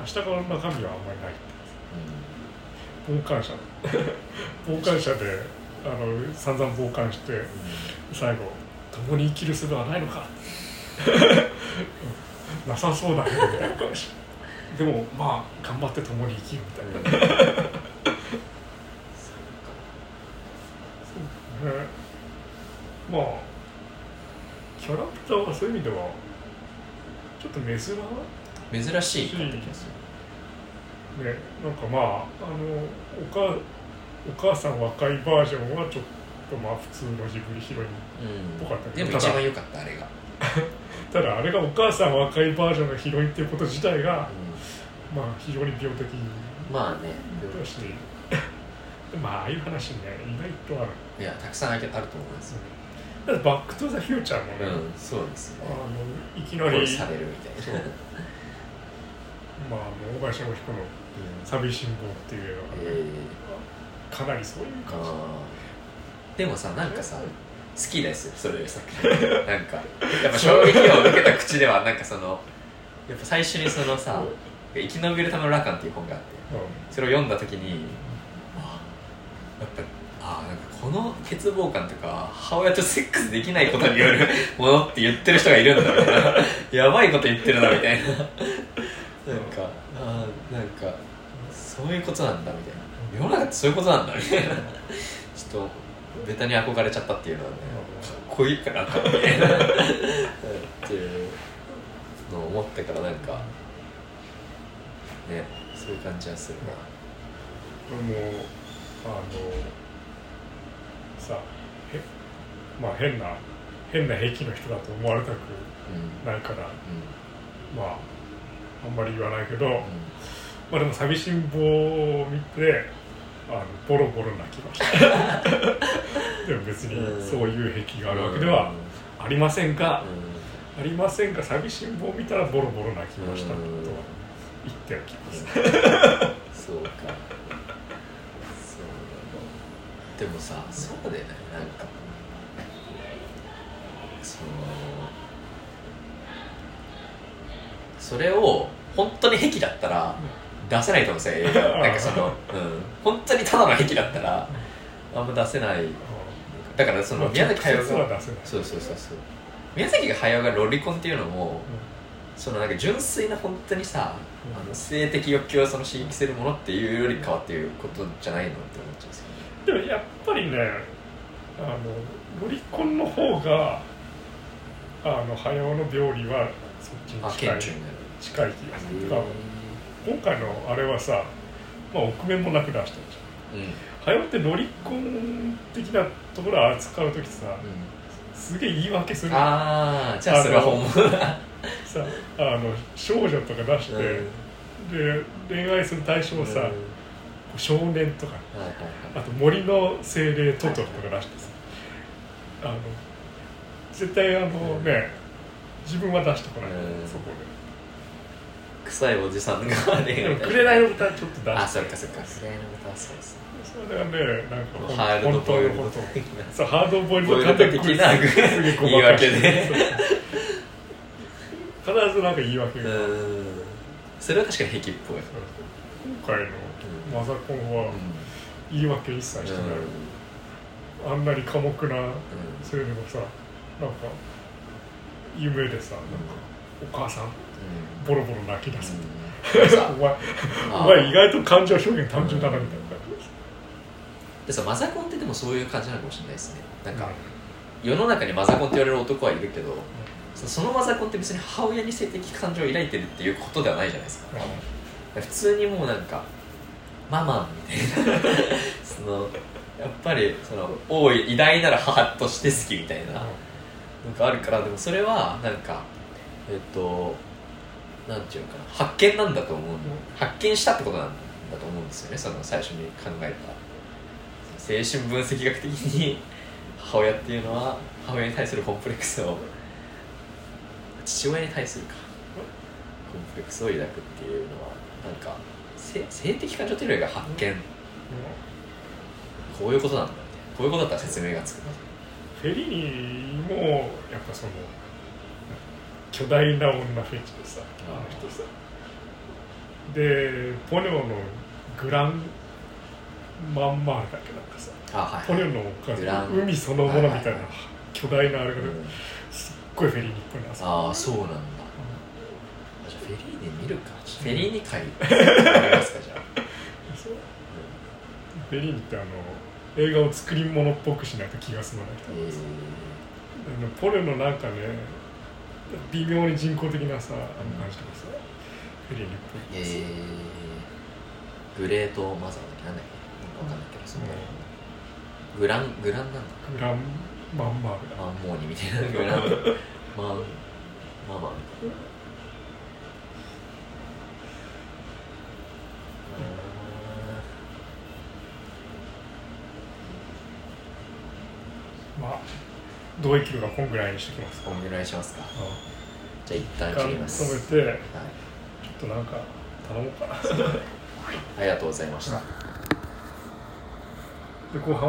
明日からの中身はあんまりない傍観者。傍観者であの散々傍観して最後共に生きる術はないのか なさそうだけどみたいな。でもまあ頑張って共に生きるみたいな、そうね。まあキャラクターはそういう意味ではちょっと珍しい珍しいかった気がするねなんかまああのお母お母さん若いバージョンはちょっとまあ普通のジブリヒロインうんぽかったけでどただも一番良かったあれが、ただあれがお母さん若いバージョンのヒロインっていうこと自体がまあ非常に病的まあねだしまあ ああいう話ね意外とある。いやたくさんあると思いますよ。だってバック・トゥ・ザ・フューチャーもね、うんそうですね。あのいきなり殺されるみたいな。まあ大林信彦の寂しん坊っていう映え画がかなりそういう感じ。でもさなんかさ好きですよそれさっき。なんか やっぱ衝撃を受けた口ではなんかそのやっぱ最初にそのさ「生き延びるためのラカン」っていう本があってそれを読んだ時にあやっぱあなんかこの欠乏感とか母親とセックスできないことによる ものって言ってる人がいるんだみたいな。やばいこと言ってるなみたいな。なんかあーなんかそういうことなんだみたいな。世の中ってそういうことなんだみたいな。ちょっとベタに憧れちゃったっていうのはねかっこいいかなかみたいなっていうのを思ってからなんかねそういう感じはするな。俺もあのさへまあ変な変な癖の人だと思われたくうん。ないからうまああんまり言わないけど、ん。まあでも寂しん坊を見てあのボロボロ泣きました でも別にそういう癖があるわけではありませんが、ありませんが寂しん坊を見たらボロボロ泣きましたとは言っておきます、そうか。そう。だでもさそうだよねなんか。そのそれを本当に癖だったら出せないと思うんですよ 映画なんかその、うん、本当にただの癖だったらあんま出せない。だからその宮崎駿がそうそうそうそう。宮崎駿がロリコンっていうのもそのなんか純粋な本当にさ、うん。あの性的欲求をその刺激するものっていうよりかはっていうことじゃないのって思っちゃうんですよね。でもやっぱりねあのロリコンの方があの早尾の病理はそっちにあ近い近い気がする。だから今回のあれはさ、まあ、臆面もなく出したじゃん。うん。うん早尾ってロリコン的なところを扱う時さすげえ言い訳するああじゃあそれは本物だ。さあの少女とか出して、で恋愛する対象をさ、少年とか。はいはいあと森の精霊トトロとか出してさあの絶対あのね自分は出してこない、うん。そこ臭いおじさんがでねでも紅の歌ちょっと出あしてそっかそっか。紅の歌はそうですねそれがねなんかハードボイルドなそうハードボイルド的な言い訳で。必ずなんか言い訳が、うん。それは確かに癖っぽい。今回のマザコンは言い訳一切してない、あんなに寡黙な青年のさなんか夢でさなんかお母さんボロボロ泣き出す、お前お前意外と感情表現単純だなみたいな感じ。でさマザコンってでもそういう感じなのかもしれないですね。なんか、う世の中にマザコンって言われる男はいるけど、そそのマザコンって別に母親に性的感情を抱いてるっていうことではないじゃないですか。普通にもうなんかママみたいなそのやっぱりその大い偉大なる母として好きみたいななんかあるからでもそれはなんかえっとなんていうか発見なんだと思う発見したってことなんだと思うんですよね。その最初に考えた。精神分析学的に母親っていうのは母親に対するコンプレックスを父親に対するか。コンプレックスを抱くっていうのはなんか性的感情というよりは発見。こういうことなんだみたいなこういうことだったら説明がつく。フェリーもやっぱその巨大な女フェチでさあの人さ。でポニョのグランマンマールだっけなんかさあはいポニョのおかず海そのものみたいな巨大なあれがうん。すっごいフェリーニっぽいなさああそうなんだ。じゃあフェリーニ見るか。フェリーニ会やりますかじゃあフェリーニってあの映画を作り物っぽくしないと気が済まない人なんですよあのポレのなんかね微妙に人工的なさあの感じとかさフェリーニっぽいえー、グレートマザーだっけなんだっけなんかわかんないけどそのグラングランなんだグランマンマール。だマンモーニみたいな。グラン。マンママみたいな。まあどう生きるかこんぐらいにしてきますお願いしますか。うじゃあ一旦ん切ります。止めてはい。ちょっとなんか頼もうかな。ありがとうございました、で後半は